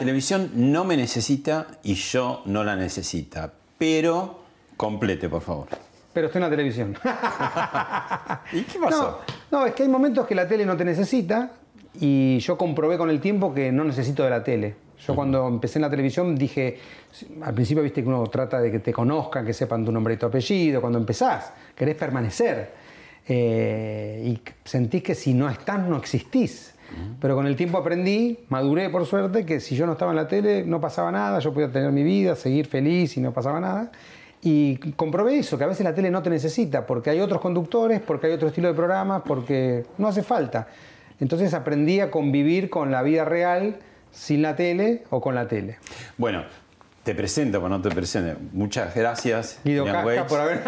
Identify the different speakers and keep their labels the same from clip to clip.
Speaker 1: Televisión no me necesita y yo no la necesita. Pero complete, por favor.
Speaker 2: Pero estoy en la televisión.
Speaker 1: ¿Y qué pasó?
Speaker 2: No, no, es que hay momentos que la tele no te necesita y yo comprobé con el tiempo que no necesito de la tele. Yo cuando empecé en la televisión dije, al principio viste que uno trata de que te conozcan, que sepan tu nombre y tu apellido, cuando empezás, querés permanecer. Eh, y sentís que si no estás, no existís. Pero con el tiempo aprendí, maduré por suerte, que si yo no estaba en la tele no pasaba nada, yo podía tener mi vida, seguir feliz y no pasaba nada. Y comprobé eso, que a veces la tele no te necesita, porque hay otros conductores, porque hay otro estilo de programas, porque no hace falta. Entonces aprendí a convivir con la vida real sin la tele o con la tele.
Speaker 1: Bueno, te presento, pero no te presento. Muchas gracias,
Speaker 2: Guido Casca, por haber...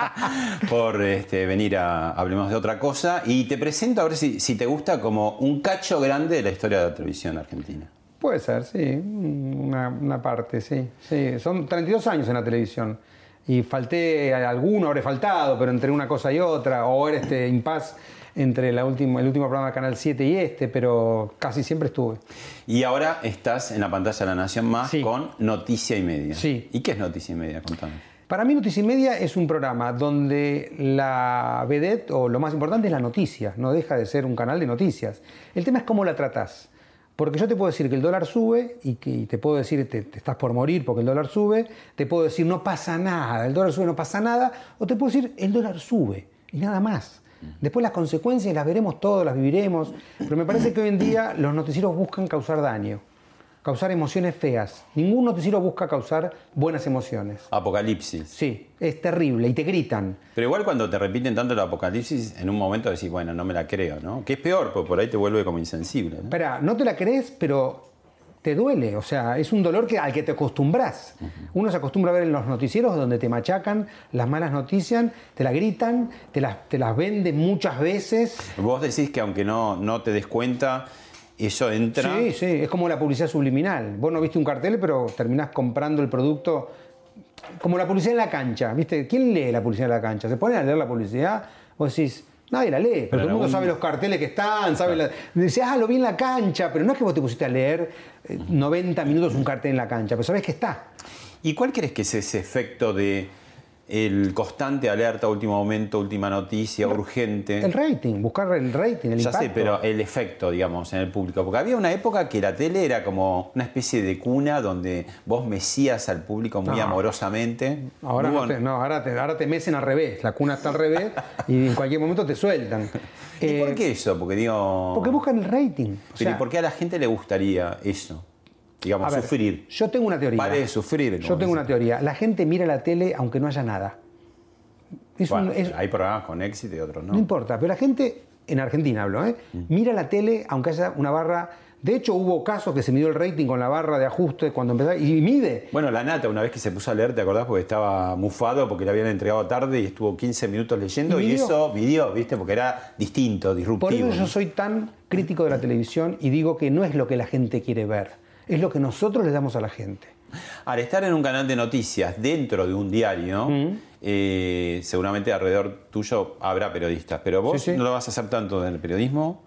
Speaker 1: por, este, venir a Hablemos de otra cosa. Y te presento, a ver si, si te gusta, como un cacho grande de la historia de la televisión argentina.
Speaker 2: Puede ser, sí, una, una parte, sí, sí. Son 32 años en la televisión y falté alguno, habré faltado, pero entre una cosa y otra, o era este impas entre la última, el último programa de Canal 7 y este, pero casi siempre estuve.
Speaker 1: Y ahora estás en la pantalla de La Nación Más
Speaker 2: Sí.
Speaker 1: con Noticia y Media.
Speaker 2: Sí.
Speaker 1: ¿Y qué es Noticia y Media? Contame.
Speaker 2: Para mí Noticia y Media es un programa donde la vedette, o lo más importante, es la noticia, no deja de ser un canal de noticias. El tema es cómo la tratás. Porque yo te puedo decir que el dólar sube y que y te puedo decir te, te estás por morir porque el dólar sube, te puedo decir no pasa nada, el dólar sube, no pasa nada, o te puedo decir el dólar sube y nada más. Después las consecuencias las veremos todos, las viviremos, pero me parece que hoy en día los noticieros buscan causar daño, causar emociones feas. Ningún noticiero busca causar buenas emociones.
Speaker 1: Apocalipsis.
Speaker 2: Sí, es terrible y te gritan.
Speaker 1: Pero igual cuando te repiten tanto el apocalipsis, en un momento decís, bueno, no me la creo, ¿no? Que es peor, porque por ahí te vuelve como insensible. ¿no?
Speaker 2: Espera, no te la crees, pero te duele. O sea, es un dolor que, al que te acostumbras. Uno se acostumbra a ver en los noticieros donde te machacan las malas noticias, te la gritan, te las, te las venden muchas veces.
Speaker 1: Vos decís que aunque no, no te des cuenta, eso entra.
Speaker 2: Sí, sí, es como la publicidad subliminal. Vos no viste un cartel, pero terminás comprando el producto. Como la publicidad en la cancha, ¿viste? ¿Quién lee la publicidad en la cancha? Se ponen a leer la publicidad, vos decís, nadie la lee, pero, todo el mundo
Speaker 1: algún-
Speaker 2: sabe los carteles que están, sabe la... Decís, ah, lo vi en la cancha, pero no es que vos te pusiste a leer 90 minutos un cartel en la cancha, pero sabés que está.
Speaker 1: ¿Y cuál crees que es ese efecto de el constante alerta, último momento, última noticia, urgente?
Speaker 2: El rating, buscar el rating, el
Speaker 1: Ya
Speaker 2: impacto.
Speaker 1: sé, pero el efecto, digamos, en el público. Porque había una época que la tele era como una especie de cuna donde vos mecías al público muy
Speaker 2: No.
Speaker 1: amorosamente.
Speaker 2: Ahora,
Speaker 1: Muy
Speaker 2: no te, no, ahora, te, ahora te mecen al revés, la cuna está al revés y en cualquier momento te sueltan.
Speaker 1: ¿Y
Speaker 2: Eh,
Speaker 1: por qué eso? Porque digo.
Speaker 2: Porque buscan el rating. O
Speaker 1: Pero ¿y por qué a la gente le gustaría eso? Digamos,
Speaker 2: ver,
Speaker 1: sufrir.
Speaker 2: Yo tengo una teoría.
Speaker 1: De sufrir.
Speaker 2: Yo tengo una teoría. La gente mira la tele aunque no haya nada. Es un-
Speaker 1: Bueno,
Speaker 2: es-
Speaker 1: hay programas con éxito y otros no.
Speaker 2: no. importa, pero la gente, en Argentina hablo, ¿eh? mira la tele aunque haya una barra. De hecho, hubo casos que se midió el rating con la barra de ajuste cuando empezaba. Y mide.
Speaker 1: Bueno, la nata, una vez que se puso a leer, ¿te acordás? Porque estaba mufado porque le habían entregado tarde y estuvo 15 minutos leyendo
Speaker 2: ¿Y
Speaker 1: y,
Speaker 2: midió?
Speaker 1: eso vivió, ¿viste? Porque era distinto,
Speaker 2: Por
Speaker 1: disruptivo.
Speaker 2: eso yo soy tan crítico de la televisión y digo que no es lo que la gente quiere ver, es lo que nosotros le damos a la gente.
Speaker 1: Al estar en un canal de noticias dentro de un diario, eh, seguramente alrededor tuyo habrá periodistas, pero vos
Speaker 2: Sí, sí.
Speaker 1: no lo vas a hacer tanto en el periodismo.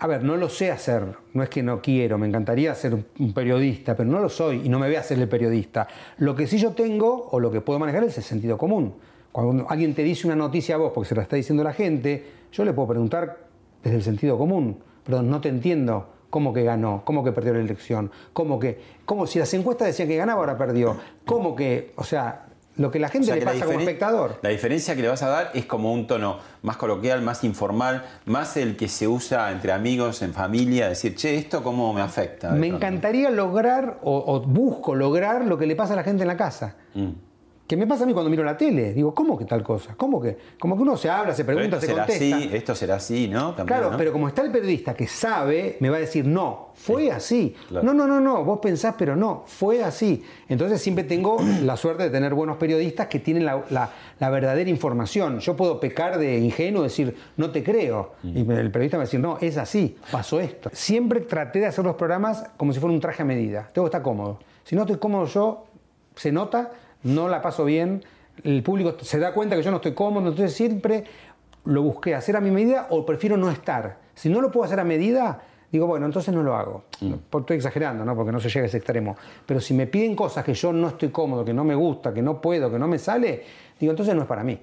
Speaker 2: A ver, no lo sé hacer, no es que no quiero, me encantaría ser un- periodista, pero no lo soy y no me voy a hacer el periodista. Lo que sí yo tengo o lo que puedo manejar es el sentido común. Cuando alguien te dice una noticia a vos porque se la está diciendo la gente, yo le puedo preguntar desde el sentido común, pero no te entiendo cómo que ganó, cómo que perdió la elección, cómo que, cómo si las encuestas decían que ganaba ahora perdió, cómo que, o sea, lo que la
Speaker 1: O
Speaker 2: gente
Speaker 1: sea
Speaker 2: le pasa como espectador.
Speaker 1: La diferencia que le vas a dar es como un tono más coloquial, más informal, más el que se usa entre amigos, en familia, decir, che, ¿esto cómo me afecta?
Speaker 2: Me
Speaker 1: pronto?
Speaker 2: encantaría lograr, o, o busco lograr, lo que le pasa a la gente en la casa.
Speaker 1: Mm.
Speaker 2: Que me pasa a mí cuando miro la tele. Digo, ¿cómo que tal cosa? ¿Cómo que? Como que uno se habla, se pregunta,
Speaker 1: esto
Speaker 2: se
Speaker 1: será
Speaker 2: contesta.
Speaker 1: así, esto será así, ¿no? También,
Speaker 2: Claro,
Speaker 1: ¿no?
Speaker 2: pero como está el periodista que sabe, me va a decir, no, fue así.
Speaker 1: claro.
Speaker 2: No, no, no, no, vos pensás, pero no, fue así. Entonces siempre tengo la suerte de tener buenos periodistas que tienen la, la- la verdadera información. Yo puedo pecar de ingenuo, decir, no te creo.
Speaker 1: Mm.
Speaker 2: Y el periodista me va a decir, no, es así, pasó esto. Siempre traté de hacer los programas como si fuera un traje a medida. Tengo que estar cómodo. Si no estoy cómodo yo, se nota, no la paso bien, el público se da cuenta que yo no estoy cómodo, entonces siempre lo busqué hacer a mi medida o prefiero no estar. Si no lo puedo hacer a medida, digo, bueno, entonces no lo hago. Por- Estoy exagerando, ¿no? Porque no se llega a ese extremo. Pero si me piden cosas que yo no estoy cómodo, que no me gusta, que no puedo, que no me sale, digo, entonces no es para mí.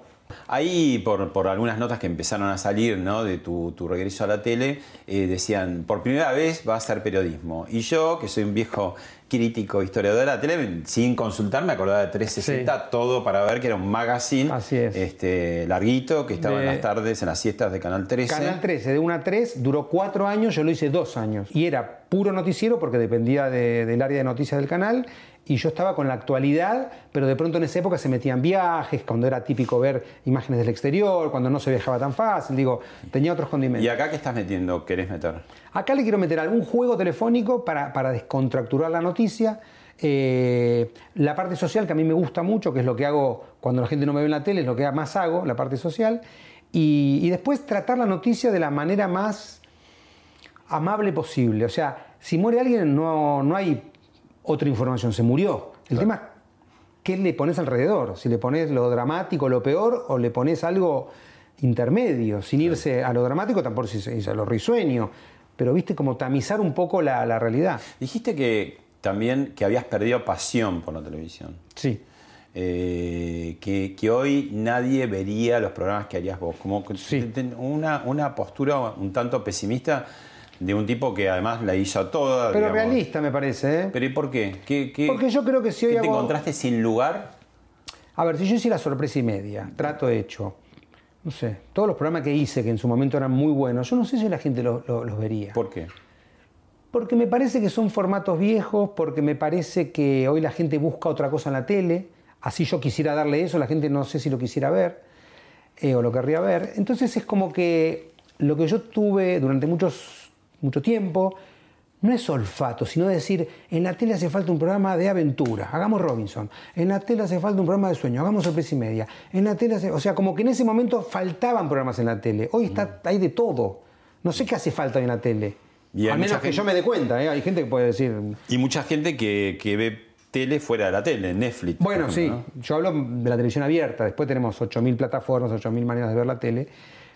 Speaker 1: Ahí, por, por algunas notas que empezaron a salir ¿no? de tu, tu regreso a la tele, eh, decían, por primera vez va a ser periodismo. Y yo, que soy un viejo crítico historiador de la tele, sin consultar me acordaba de 360, todo para ver que era un magazine
Speaker 2: Así es.
Speaker 1: Este, larguito, que estaba en las tardes, en las siestas de Canal 13.
Speaker 2: Canal 13, de 1 a 3, duró cuatro años, yo lo hice dos años. Y era puro noticiero porque dependía de- del área de noticias del canal. Y yo estaba con la actualidad, pero de pronto en esa época se metían viajes, cuando era típico ver imágenes del exterior, cuando no se viajaba tan fácil. Digo, tenía otros condimentos.
Speaker 1: ¿Y acá qué estás metiendo? ¿Querés meter?
Speaker 2: Acá le quiero meter algún juego telefónico para, para descontracturar la noticia. Eh, la parte social que a mí me gusta mucho, que es lo que hago cuando la gente no me ve en la tele, es lo que más hago, la parte social. Y, y después tratar la noticia de la manera más amable posible. O sea, si muere alguien no, no hay otra información, se murió. El tema es qué le pones alrededor, si le pones lo dramático, lo peor, o le pones algo intermedio, sin irse a lo dramático, tampoco irse a lo risueño, pero viste como tamizar un poco la, la realidad.
Speaker 1: Dijiste que también que habías perdido pasión por la televisión.
Speaker 2: Sí.
Speaker 1: Eh, que, que hoy nadie vería los programas que harías vos. Como
Speaker 2: Sí.
Speaker 1: una, una postura un tanto pesimista de un tipo que además la hizo toda.
Speaker 2: Pero
Speaker 1: digamos.
Speaker 2: realista me parece, ¿eh?
Speaker 1: ¿Pero y por qué? ¿Qué, qué-
Speaker 2: Porque yo creo que si hoy
Speaker 1: qué te encontraste sin lugar?
Speaker 2: A ver, si yo hiciera sorpresa y media, trato hecho, no sé, todos los programas que hice que en su momento eran muy buenos, yo no sé si la gente lo- lo- los vería.
Speaker 1: ¿Por qué?
Speaker 2: Porque me parece que son formatos viejos, porque me parece que hoy la gente busca otra cosa en la tele, así yo quisiera darle eso, la gente no sé si lo quisiera ver eh, o lo querría ver. Entonces es como que lo que yo tuve durante muchos, mucho tiempo no es olfato, sino decir, en la tele hace falta un programa de aventura, hagamos Robinson, en la tele hace falta un programa de sueño, hagamos sorpresa y media, en la tele hace... O sea, como que en ese momento faltaban programas en la tele, hoy está, hay de todo. No sé qué hace falta hoy en la tele.
Speaker 1: Y hay
Speaker 2: A menos
Speaker 1: mucha
Speaker 2: que
Speaker 1: gente-
Speaker 2: yo me dé cuenta, ¿eh? hay gente que puede decir.
Speaker 1: Y mucha gente que, que ve tele fuera de la tele, Netflix.
Speaker 2: Bueno, sí,
Speaker 1: ejemplo, ¿no?
Speaker 2: yo hablo de la televisión abierta, después tenemos 8.000 plataformas, 8.000 maneras de ver la tele,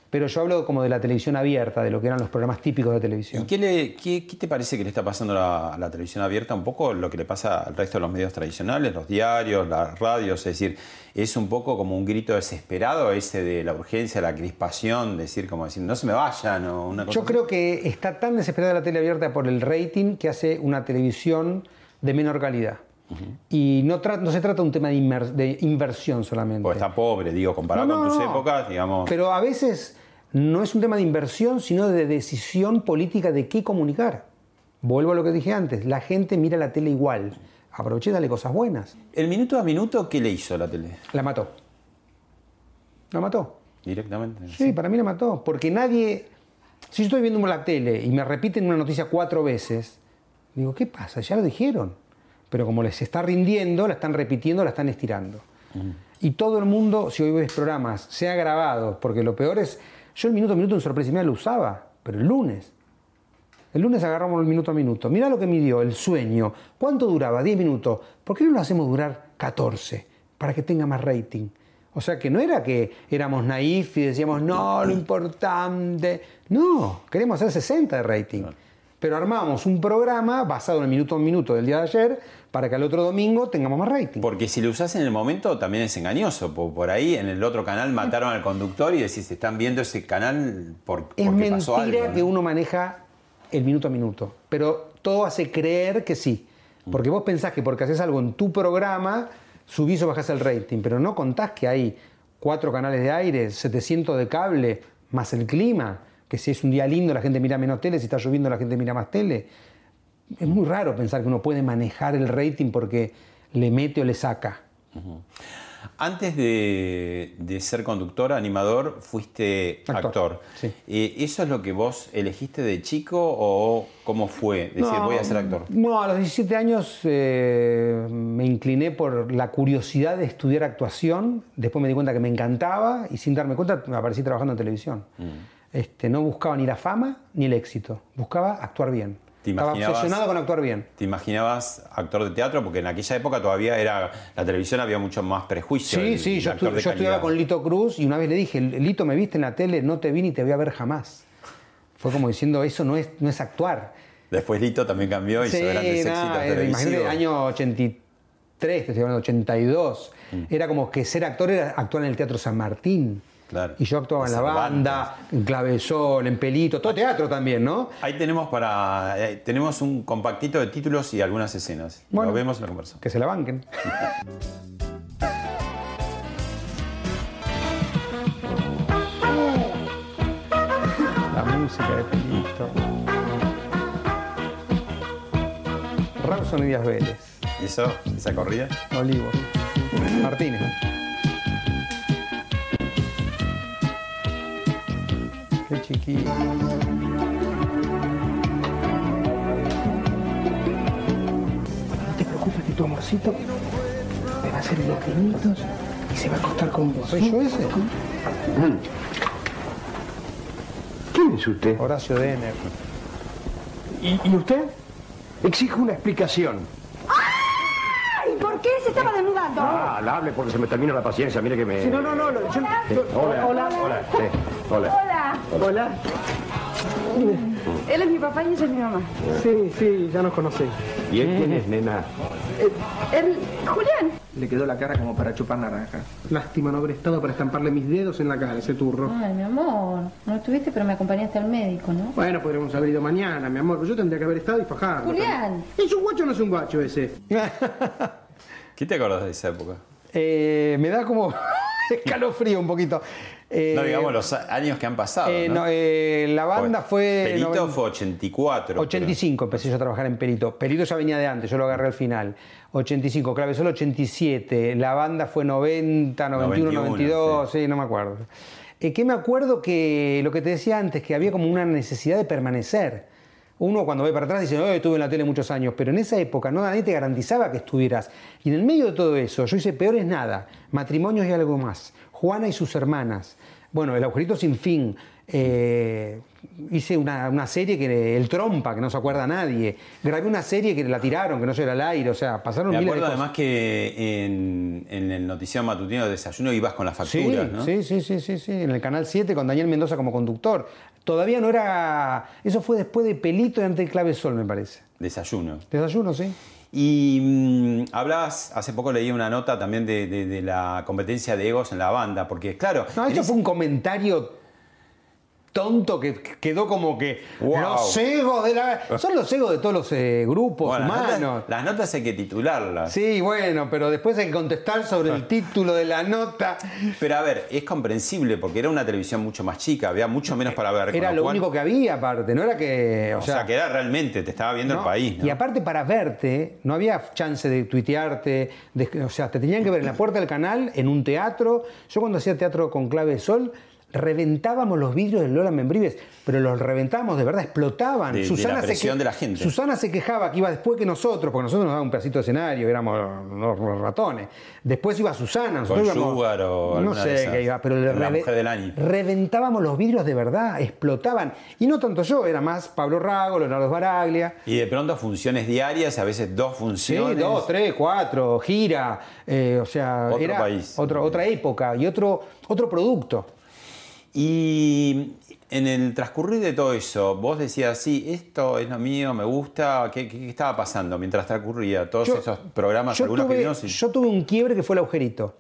Speaker 2: pero yo hablo como de la televisión abierta, de lo que eran los programas típicos de
Speaker 1: ¿Y
Speaker 2: televisión.
Speaker 1: qué, le- qué- qué te parece que le está pasando a la, televisión abierta? Un poco lo que le pasa al resto de los medios tradicionales, los diarios, las radios, es decir, es un poco como un grito desesperado ese de la urgencia, la crispación, decir como decir, no se me vayan o una cosa
Speaker 2: Yo
Speaker 1: así.
Speaker 2: creo que está tan desesperada la tele abierta por el rating que hace una televisión de menor calidad. Y no, no se trata de un tema de, inversión solamente.
Speaker 1: Porque está pobre, digo, comparado
Speaker 2: No,
Speaker 1: con tus épocas, digamos.
Speaker 2: Pero a veces no es un tema de inversión, sino de decisión política de qué comunicar. Vuelvo a lo que dije antes, la gente mira la tele igual. Aproveché y dale cosas buenas.
Speaker 1: ¿El minuto a minuto qué le hizo la tele?
Speaker 2: La mató. La mató.
Speaker 1: Directamente.
Speaker 2: Sí, para mí la mató. Porque nadie. Si yo estoy viendo la tele y me repiten una noticia cuatro veces, digo, ¿qué pasa? Ya lo dijeron. Pero como les está rindiendo, la están repitiendo, la están estirando. Y todo el mundo, si hoy ves programas, sea grabado, porque lo peor es. Yo el minuto a minuto en sorpresa media lo usaba, pero el lunes. El lunes agarramos el minuto a minuto. Mira lo que midió, el sueño. ¿Cuánto duraba? 10 minutos. ¿Por qué no lo hacemos durar 14? Para que tenga más rating. O sea que no era que éramos naif y decíamos, no, lo importante. No, queremos hacer 60 de rating. Pero armamos un programa basado en el minuto a minuto del día de ayer para que al otro domingo tengamos más rating.
Speaker 1: Porque si lo usás en el momento también es engañoso. Por, ahí en el otro canal mataron al conductor y decís, están viendo ese canal por,
Speaker 2: Es
Speaker 1: porque pasó
Speaker 2: mentira
Speaker 1: algo.
Speaker 2: que
Speaker 1: ¿no?
Speaker 2: uno maneja el minuto a minuto, pero todo hace creer que sí. Porque vos pensás que porque haces algo en tu programa, subís o bajás el rating, pero no contás que hay cuatro canales de aire, 700 de cable, más el clima, que si es un día lindo la gente mira menos tele, si está lloviendo la gente mira más tele. Es muy raro pensar que uno puede manejar el rating porque le mete o le saca.
Speaker 1: Antes de, ser conductor, animador, fuiste actor. Eh, ¿Eso es lo que vos elegiste de chico o cómo fue? Decir, voy a ser actor.
Speaker 2: No, a los 17 años eh, me incliné por la curiosidad de estudiar actuación. Después me di cuenta que me encantaba y sin darme cuenta me aparecí trabajando en televisión. Mm. Este, no buscaba ni la fama ni el éxito, buscaba actuar bien. Estaba obsesionado con actuar bien.
Speaker 1: ¿Te imaginabas actor de teatro? Porque en aquella época todavía era la televisión había mucho más prejuicio.
Speaker 2: Sí, sí, yo, estudiaba con Lito Cruz y una vez le dije, Lito, me viste en la tele, no te vi ni te voy a ver jamás. Fue como diciendo, eso no es, no es actuar.
Speaker 1: Después Lito también cambió y sí, grandes éxitos
Speaker 2: eh, Imagínate año 83, que estoy hablando, 82. Mm. Era como que ser actor era actuar en el Teatro San Martín. Y yo actuaba en la banda, en Clavesol, en Pelito, todo teatro también, ¿no?
Speaker 1: Ahí tenemos para eh, tenemos un compactito de títulos y algunas escenas. Lo vemos en la conversación.
Speaker 2: Que se la banquen. la música de Pelito. Rawson y Díaz Vélez.
Speaker 1: ¿Y eso? ¿Esa corrida?
Speaker 2: Olivo. Martínez. Qué chiquito. No te preocupes que tu amorcito me va a hacer los pinitos y se va a acostar con vos. ¿Soy yo ese? Mm.
Speaker 3: ¿Quién es usted?
Speaker 2: Horacio Denner.
Speaker 3: ¿Y, ¿Y usted? Exijo una explicación.
Speaker 4: ¿Por qué se estaba desnudando?
Speaker 3: Ah, la hable porque se me termina la paciencia. Mire que me.
Speaker 2: no, no, no. hola.
Speaker 3: hola. Hola. Hola.
Speaker 4: Hola.
Speaker 2: Hola.
Speaker 4: Él es mi papá y ella es mi mamá.
Speaker 2: Sí, sí, ya nos conocéis.
Speaker 3: ¿Y él quién es, nena?
Speaker 4: Eh, él, Julián.
Speaker 2: Le quedó la cara como para chupar naranja. Lástima no haber estado para estamparle mis dedos en la cara, ese turro.
Speaker 4: Ay, mi amor. No estuviste, pero me acompañaste al médico, ¿no?
Speaker 2: Bueno, podríamos haber ido mañana, mi amor. Yo tendría que haber estado y fajarlo.
Speaker 4: Julián.
Speaker 2: ¿Es un guacho o no es un guacho ese?
Speaker 1: ¿Qué te acordás de esa época?
Speaker 2: Eh, me da como escalofrío un poquito.
Speaker 1: Eh, no digamos los años que han pasado.
Speaker 2: Eh, ¿no? Eh, la banda fue.
Speaker 1: Perito fue 84.
Speaker 2: 85 empecé yo a trabajar en Perito. Perito ya venía de antes, yo lo agarré al final. 85, solo 87. La banda fue 90, 91, 92, sí. no me acuerdo. ¿Qué me acuerdo que lo que te decía antes, que había como una necesidad de permanecer. Uno cuando ve para atrás dice, oh, estuve en la tele muchos años, pero en esa época no nadie te garantizaba que estuvieras. Y en el medio de todo eso, yo hice peor es nada, matrimonios y algo más. Juana y sus hermanas. Bueno, El agujerito sin fin. Eh, hice una, serie que el trompa, que no se acuerda nadie. Grabé una serie que la tiraron, que no se era al aire. O sea, pasaron
Speaker 1: Me
Speaker 2: miles
Speaker 1: acuerdo además que en, el noticiero matutino de desayuno ibas con las facturas,
Speaker 2: sí, ¿no? Sí, sí, sí, sí, sí. En el canal 7 con Daniel Mendoza como conductor. Todavía no era. Eso fue después de Pelito y antes de Clave Sol, me parece.
Speaker 1: Desayuno.
Speaker 2: Desayuno, sí.
Speaker 1: Y mmm, hablabas, hace poco leí una nota también de, la competencia de egos en la banda, porque claro...
Speaker 2: No, eso fue un comentario tonto que quedó como que los egos de la... Son los egos de todos los eh, grupos humanos.
Speaker 1: Las notas, hay que titularlas.
Speaker 2: Sí, bueno, pero después hay que contestar sobre el título de la nota.
Speaker 1: Pero a ver, es comprensible porque era una televisión mucho más chica, había mucho menos para ver.
Speaker 2: Era lo, único que había aparte, no era que...
Speaker 1: O, sea, que era realmente, te estaba viendo el país.
Speaker 2: Y aparte para verte, no había chance de tuitearte, o sea, te tenían que ver en la puerta del canal, en un teatro. Yo cuando hacía teatro con clave de sol, reventábamos los vidrios del Lola Membrives, pero los reventábamos de verdad, explotaban.
Speaker 1: De, Susana la se de la gente.
Speaker 2: Susana se quejaba que iba después que nosotros, porque nosotros nos daban un pedacito de escenario, éramos los, ratones. Después iba Susana, nosotros
Speaker 1: Con íbamos, o
Speaker 2: no sé qué iba, pero le
Speaker 1: la mujer del año.
Speaker 2: reventábamos los vidrios de verdad, explotaban. Y no tanto yo, era más Pablo Rago, Leonardo Baraglia.
Speaker 1: Y de pronto funciones diarias, a veces dos funciones.
Speaker 2: Sí, dos, tres, cuatro, gira, eh, o sea,
Speaker 1: otro
Speaker 2: era
Speaker 1: país.
Speaker 2: otra época y otro, otro producto.
Speaker 1: Y en el transcurrir de todo eso, vos decías, sí, esto es lo mío, me gusta, ¿qué, estaba pasando mientras transcurría todos esos programas,
Speaker 2: yo tuve, Yo tuve un quiebre que fue el agujerito.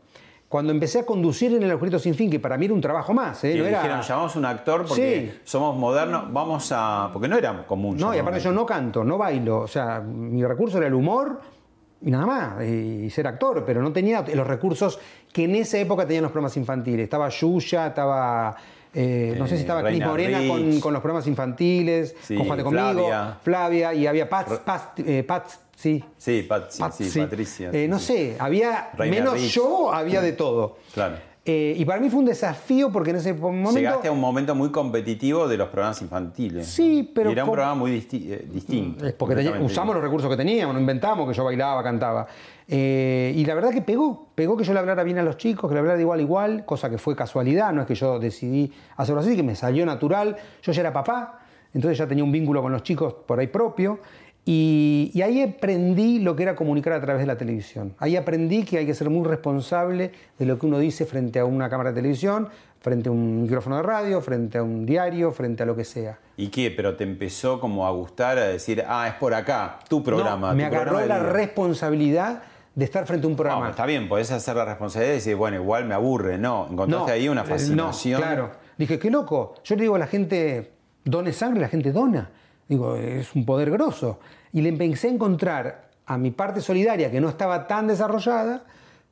Speaker 2: Cuando empecé a conducir en el agujerito sin fin, que para mí era un trabajo más. ¿eh?
Speaker 1: No dijeron, llamamos un actor porque somos modernos, vamos a. porque no era común.
Speaker 2: No, y aparte yo no canto, no bailo. O sea, mi recurso era el humor y nada más, y ser actor, pero no tenía los recursos que en esa época tenían los programas infantiles. Estaba Yuya, estaba, eh, no sé si estaba Cris
Speaker 1: Reina
Speaker 2: Morena con, con los programas infantiles,
Speaker 1: Sí,
Speaker 2: con Juan de Conmigo,
Speaker 1: Flavia.
Speaker 2: Flavia, y había Pats, Pats, eh, Pats, sí.
Speaker 1: Sí, Pat- sí, sí. Patricia.
Speaker 2: Eh, no sé, había
Speaker 1: Reina
Speaker 2: menos
Speaker 1: Rich.
Speaker 2: yo, había de todo.
Speaker 1: Claro.
Speaker 2: Eh, y para mí fue un desafío porque en ese momento...
Speaker 1: Llegaste a un momento muy competitivo de los programas infantiles.
Speaker 2: Sí, pero
Speaker 1: Y era un programa muy disti- eh, distinto.
Speaker 2: Es porque tenía- usamos los recursos que teníamos, no inventamos que yo bailaba, cantaba. Eh, y la verdad que pegó, pegó que yo le hablara bien a los chicos, que le hablara de igual a igual, cosa que fue casualidad, no es que yo decidí hacerlo así, que me salió natural. Yo ya era papá, entonces ya tenía un vínculo con los chicos por ahí propio. Y, y ahí aprendí lo que era comunicar a través de la televisión. Ahí aprendí que hay que ser muy responsable de lo que uno dice frente a una cámara de televisión, frente a un micrófono de radio, frente a un diario, frente a lo que sea.
Speaker 1: ¿Y qué? Pero te empezó como a gustar, a decir, ah, es por acá, tu programa.
Speaker 2: No, me
Speaker 1: tu
Speaker 2: agarró
Speaker 1: programa
Speaker 2: la responsabilidad de estar frente a un
Speaker 1: No,
Speaker 2: programa.
Speaker 1: pero está bien, podés hacer la responsabilidad y decir, bueno, igual me aburre. No, encontraste ahí una
Speaker 2: eh,
Speaker 1: fascinación.
Speaker 2: No, claro. Dije, qué loco. Yo le digo a la gente, done sangre, la gente dona. Digo, es un poder grosso. Y le empecé a encontrar a mi parte solidaria, que no estaba tan desarrollada,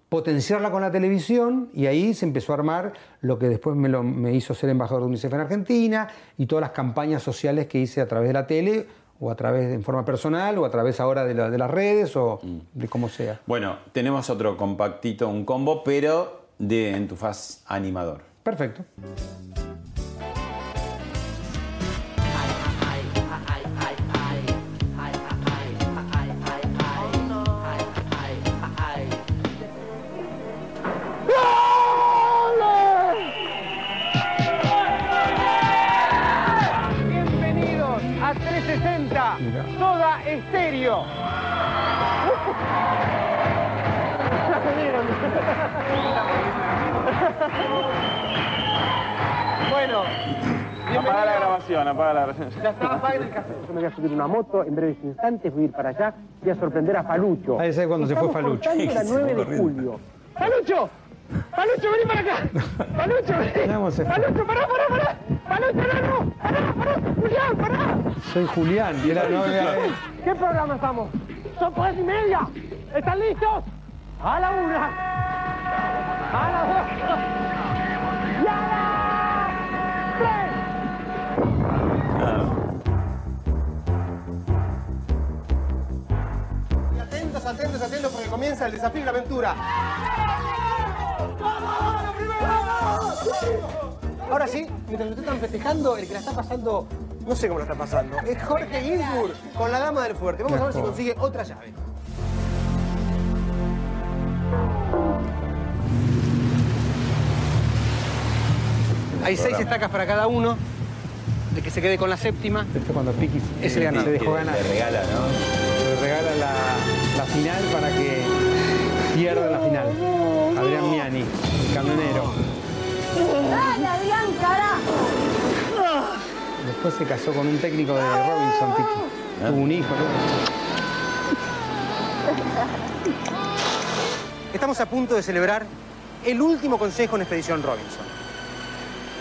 Speaker 2: potenciarla con la televisión y ahí se empezó a armar lo que después me, lo- me hizo ser embajador de UNICEF en Argentina y todas las campañas sociales que hice a través de la tele o a través de, en forma personal o a través ahora de, la- de las redes o de como sea.
Speaker 1: Bueno, tenemos otro compactito, un combo, pero de en tu faz animador.
Speaker 2: Perfecto.
Speaker 5: Estéreo. bueno,
Speaker 6: Apaga la grabación, apaga la grabación.
Speaker 5: ya está, apaguen el café.
Speaker 7: Yo me voy a subir una moto, en breves instantes voy a ir para allá, voy a sorprender a Falucho.
Speaker 2: Ahí sé cuando se fue Falucho.
Speaker 7: la 9 de julio.
Speaker 5: ¡Palucho! ¡Palucho, vení para acá! ¡Palucho, vení! ¡Palucho, pará, pará, pará! ¡Palucho, no, no! ¡Pará, pará! ¡Julián, pará!
Speaker 2: Soy Julián y era no, era-
Speaker 5: ¿Qué programa estamos? Son tres y media. ¿Están listos? A la una. A la dos. Y a la tres.
Speaker 8: Atentos, atentos, atentos porque comienza el desafío y la aventura. Ahora sí, mientras ustedes están festejando, el que la está pasando, no sé cómo la está pasando, es Jorge Ginsburg con la dama del fuerte. Vamos a ver si consigue otra llave. Hay seis estacas para cada uno. El que se quede con la séptima
Speaker 2: Esto cuando Piqui
Speaker 8: es el ganador.
Speaker 2: se dejó ganar.
Speaker 1: Le regala, ¿no?
Speaker 2: Le regala la, la final para que pierda la final. Adrián Miani, el camionero.
Speaker 9: ¡Dale, Adrián, carajo!
Speaker 2: Después se casó con un técnico de Robinson, Piqui. Tuvo un hijo, ¿no?
Speaker 8: Estamos a punto de celebrar el último consejo en Expedición Robinson.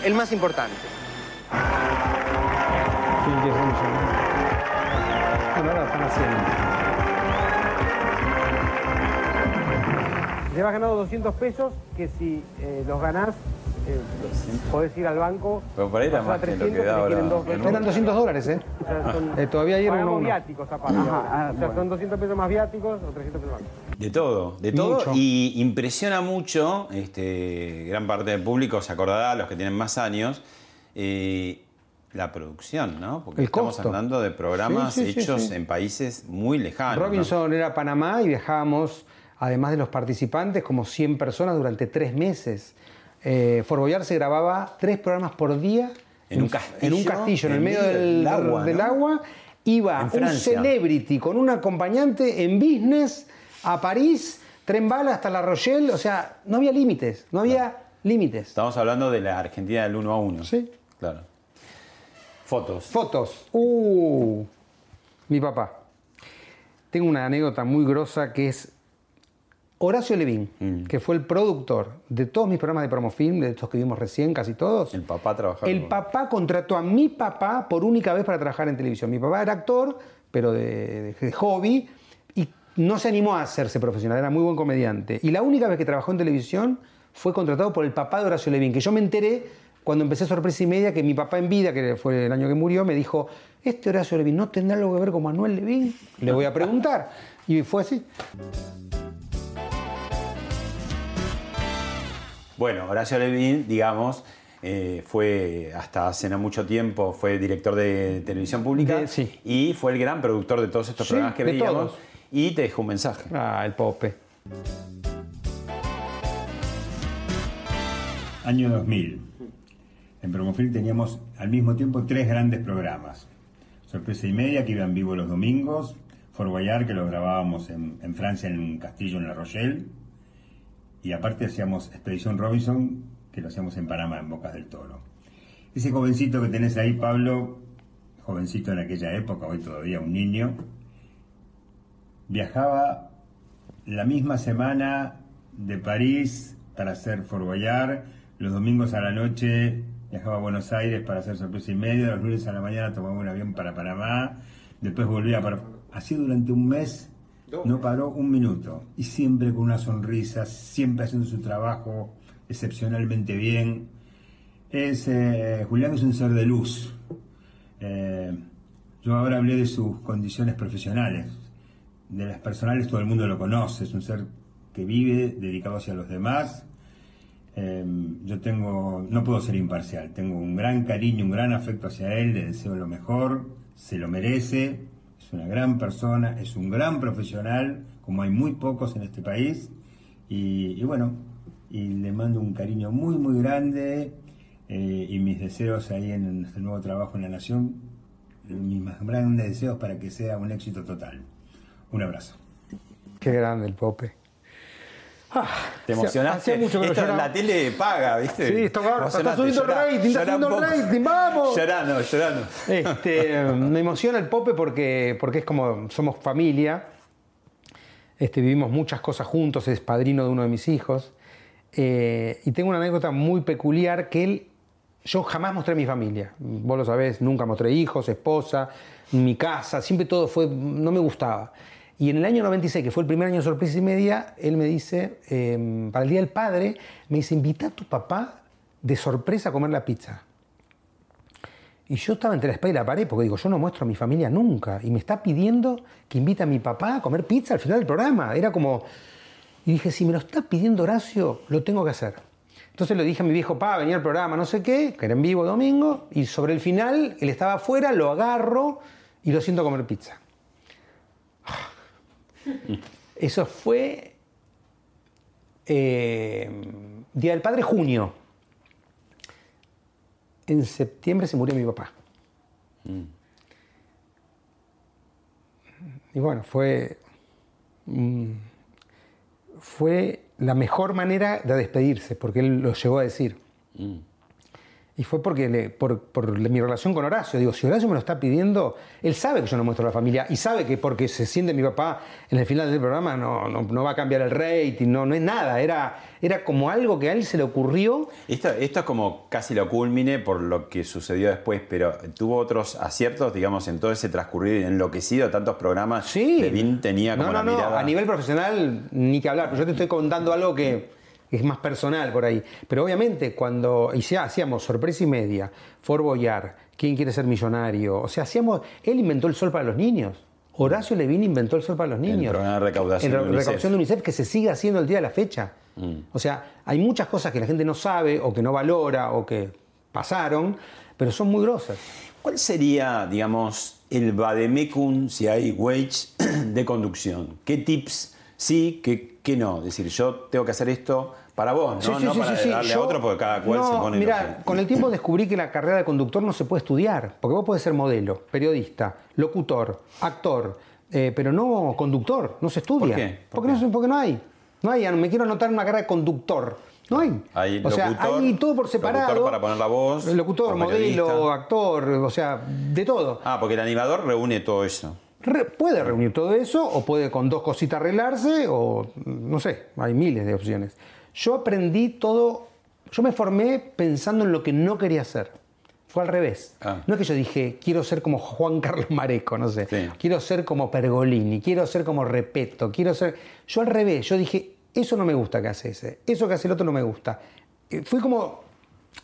Speaker 8: El más importante.
Speaker 2: Bueno, ahora lo están haciendo.
Speaker 7: Llevas ganado 200 pesos que si eh, los ganás eh, podés ir al banco.
Speaker 1: Pero era
Speaker 7: pasar a
Speaker 1: más que lo que
Speaker 7: 300,
Speaker 1: da ahora.
Speaker 7: dos veces.
Speaker 2: Eran 200 dólares, ¿eh?
Speaker 7: O sea, son-
Speaker 2: Eh, todavía ayer uno
Speaker 7: viáticos aparte. o sea, son 200 pesos más viáticos o 300 pesos más.
Speaker 1: De todo, de todo.
Speaker 2: Mucho.
Speaker 1: Y impresiona mucho, este, gran parte del público se acordará, los que tienen más años, eh, la producción, ¿no? Porque
Speaker 2: El
Speaker 1: estamos
Speaker 2: costo.
Speaker 1: hablando de programas
Speaker 2: Sí, sí, sí,
Speaker 1: hechos
Speaker 2: sí.
Speaker 1: en países muy lejanos. ¿no?
Speaker 2: Robinson era Panamá y viajábamos, además de los participantes, como 100 personas durante tres meses. Eh, Fort Boyard se grababa tres programas por día
Speaker 1: En un castillo,
Speaker 2: en un castillo, en el medio del,
Speaker 1: agua,
Speaker 2: del
Speaker 1: ¿no?
Speaker 2: agua. Iba un celebrity con un acompañante en business a París, tren bala hasta La Rochelle. O sea, no había límites, no había límites.
Speaker 1: Estamos hablando de la Argentina del 1 a 1.
Speaker 2: Sí.
Speaker 1: Claro. Fotos.
Speaker 2: Fotos. Uh, mi papá. Tengo una anécdota muy grosa que es Horacio Levín,
Speaker 1: Mm.
Speaker 2: que fue el productor de todos mis programas de promofilm, de estos que vimos recién, casi todos.
Speaker 1: el papá trabajaba.
Speaker 2: El papá contrató a mi papá por única vez para trabajar en televisión. Mi papá era actor, pero de, de- de hobby, y no se animó a hacerse profesional, era muy buen comediante. Y la única vez que trabajó en televisión fue contratado por el papá de Horacio Levín, que yo me enteré cuando empecé Sorpresa y Media, que mi papá en vida, que fue el año que murió, me dijo, ¿este Horacio Levín no tendrá algo que ver con Manuel Levín? Le voy a preguntar. Y fue así.
Speaker 1: Bueno, Horacio Levín, digamos, eh, fue hasta hace no mucho tiempo, fue director de televisión pública
Speaker 2: De- sí.
Speaker 1: y fue el gran productor de todos estos
Speaker 2: Sí,
Speaker 1: programas que
Speaker 2: de
Speaker 1: veíamos.
Speaker 2: todos.
Speaker 1: Y te dejó un mensaje.
Speaker 2: Ah, el Pope.
Speaker 10: Año 2000. En Promofil teníamos al mismo tiempo tres grandes programas. Sorpresa y Media, que iba en vivo los domingos. Fort Boyard, que lo grabábamos en, en Francia, en un castillo en La Rochelle. Y aparte hacíamos Expedición Robinson, que lo hacíamos en Panamá, en Bocas del Toro. Ese jovencito que tenés ahí, Pablo, jovencito en aquella época, hoy todavía un niño, viajaba la misma semana de París para hacer Fort los domingos a la noche viajaba a Buenos Aires para hacer sorpresa y media, los lunes a la mañana tomaba un avión para Panamá, después volvía para... Así durante un mes no paró un minuto y siempre con una sonrisa, siempre haciendo su trabajo excepcionalmente bien. Es, eh, Julián es un ser de luz. Eh, yo ahora hablé de sus condiciones profesionales. De las personales todo el mundo lo conoce, es un ser que vive dedicado hacia los demás. Eh, yo tengo, no puedo ser imparcial, tengo un gran cariño, un gran afecto hacia él, le deseo lo mejor, se lo merece, es una gran persona, es un gran profesional, como hay muy pocos en este país, y, bueno, y le mando un cariño muy, muy grande, eh, y mis deseos ahí en este nuevo trabajo en la Nación, mis más grandes deseos para que sea un éxito total. Un abrazo.
Speaker 2: Qué grande el Pope. Ah,
Speaker 1: ¿Te emocionaste?
Speaker 2: Hacía mucho que no
Speaker 1: Esto,
Speaker 2: lloraba.
Speaker 1: la tele paga, ¿viste?
Speaker 2: Sí, está
Speaker 1: Emocionaste,
Speaker 2: subiendo el
Speaker 1: llorá,
Speaker 2: rating, está subiendo rating, vamos.
Speaker 1: Llorando, llorando.
Speaker 2: Este, me emociona el Pope porque, porque es como somos familia. Este, vivimos muchas cosas juntos, es padrino de uno de mis hijos. Eh, y tengo una anécdota muy peculiar que él, yo jamás mostré a mi familia. Vos lo sabés, nunca mostré hijos, esposa, mi casa, siempre todo fue, no me gustaba. Y en el año 96, que fue el primer año de sorpresa y media, él me dice, eh, para el Día del Padre, me dice, invita a tu papá de sorpresa a comer la pizza. Y yo estaba entre la espalda y la pared porque digo, yo no muestro a mi familia nunca. Y me está pidiendo que invite a mi papá a comer pizza al final del programa. Era como... Y dije, si me lo está pidiendo Horacio, lo tengo que hacer. Entonces le dije a mi viejo, pa, venía al programa, no sé qué, que era en vivo domingo, y sobre el final, él estaba afuera, lo agarro y lo siento comer pizza. Eso fue eh, Día del Padre, junio. En septiembre se murió mi papá. Y bueno, fue, mm, fue la mejor manera de despedirse, porque él lo llegó a decir. Y fue porque le- por, por mi relación con Horacio. Digo, si Horacio me lo está pidiendo, él sabe que yo no muestro a la familia y sabe que porque se siente mi papá en el final del programa no, no, no va a cambiar el rating, no, no es nada. Era, era como algo que a él se le ocurrió.
Speaker 1: Esto, esto es como casi lo culmine por lo que sucedió después, pero tuvo otros aciertos, digamos, en todo ese transcurrir enloquecido tantos programas.
Speaker 2: Sí.
Speaker 1: Levin tenía como
Speaker 2: No,
Speaker 1: la
Speaker 2: no, no,
Speaker 1: mirada.
Speaker 2: a nivel profesional ni que hablar, pero yo te estoy contando algo que es más personal por ahí. Pero obviamente cuando y ya hacíamos sorpresa y media, Fort Boyard, ¿Quién quiere ser millonario? O sea, hacíamos, él inventó el sol para los niños. Horacio Levin inventó el sol para los niños.
Speaker 1: programa de recaudación
Speaker 2: El
Speaker 1: de UNICEF.
Speaker 2: recaudación de UNICEF que se sigue haciendo el día de la fecha.
Speaker 1: Mm.
Speaker 2: O sea, hay muchas cosas que la gente no sabe o que no valora o que pasaron, pero son muy grosas.
Speaker 1: ¿Cuál sería, digamos, el vademecum, si hay wage, de conducción? ¿Qué tips sí, qué, qué no? Es decir, yo tengo que hacer esto para vos, ¿no?
Speaker 2: Sí, sí,
Speaker 1: no
Speaker 2: sí,
Speaker 1: para darle a otro porque cada cual
Speaker 2: no,
Speaker 1: se pone lo
Speaker 2: Mira,
Speaker 1: que-
Speaker 2: con el tiempo descubrí que la carrera de conductor no se puede estudiar, porque vos podés ser modelo, periodista, locutor, actor, eh, pero no conductor, no se estudia.
Speaker 1: ¿Por qué? ¿Por
Speaker 2: porque, No, porque no hay. No hay, me quiero anotar una carrera de conductor. No hay.
Speaker 1: Hay
Speaker 2: o sea,
Speaker 1: locutor,
Speaker 2: hay todo por separado.
Speaker 1: locutor para poner la voz,
Speaker 2: Locutor, modelo, actor, o sea, de todo.
Speaker 1: Ah, porque el animador reúne todo eso.
Speaker 2: Re- puede reunir todo eso o puede con dos cositas arreglarse o no sé, hay miles de opciones. Yo aprendí todo, yo me formé pensando en lo que no quería hacer. Fue al revés.
Speaker 1: Ah.
Speaker 2: No es que yo dije, quiero ser como Juan Carlos Mareco, no sé. Quiero ser como Pergolini, quiero ser como Repeto, quiero ser... Yo al revés, yo dije, eso no me gusta que hace ese, eso que hace el otro no me gusta. Eh, Fui como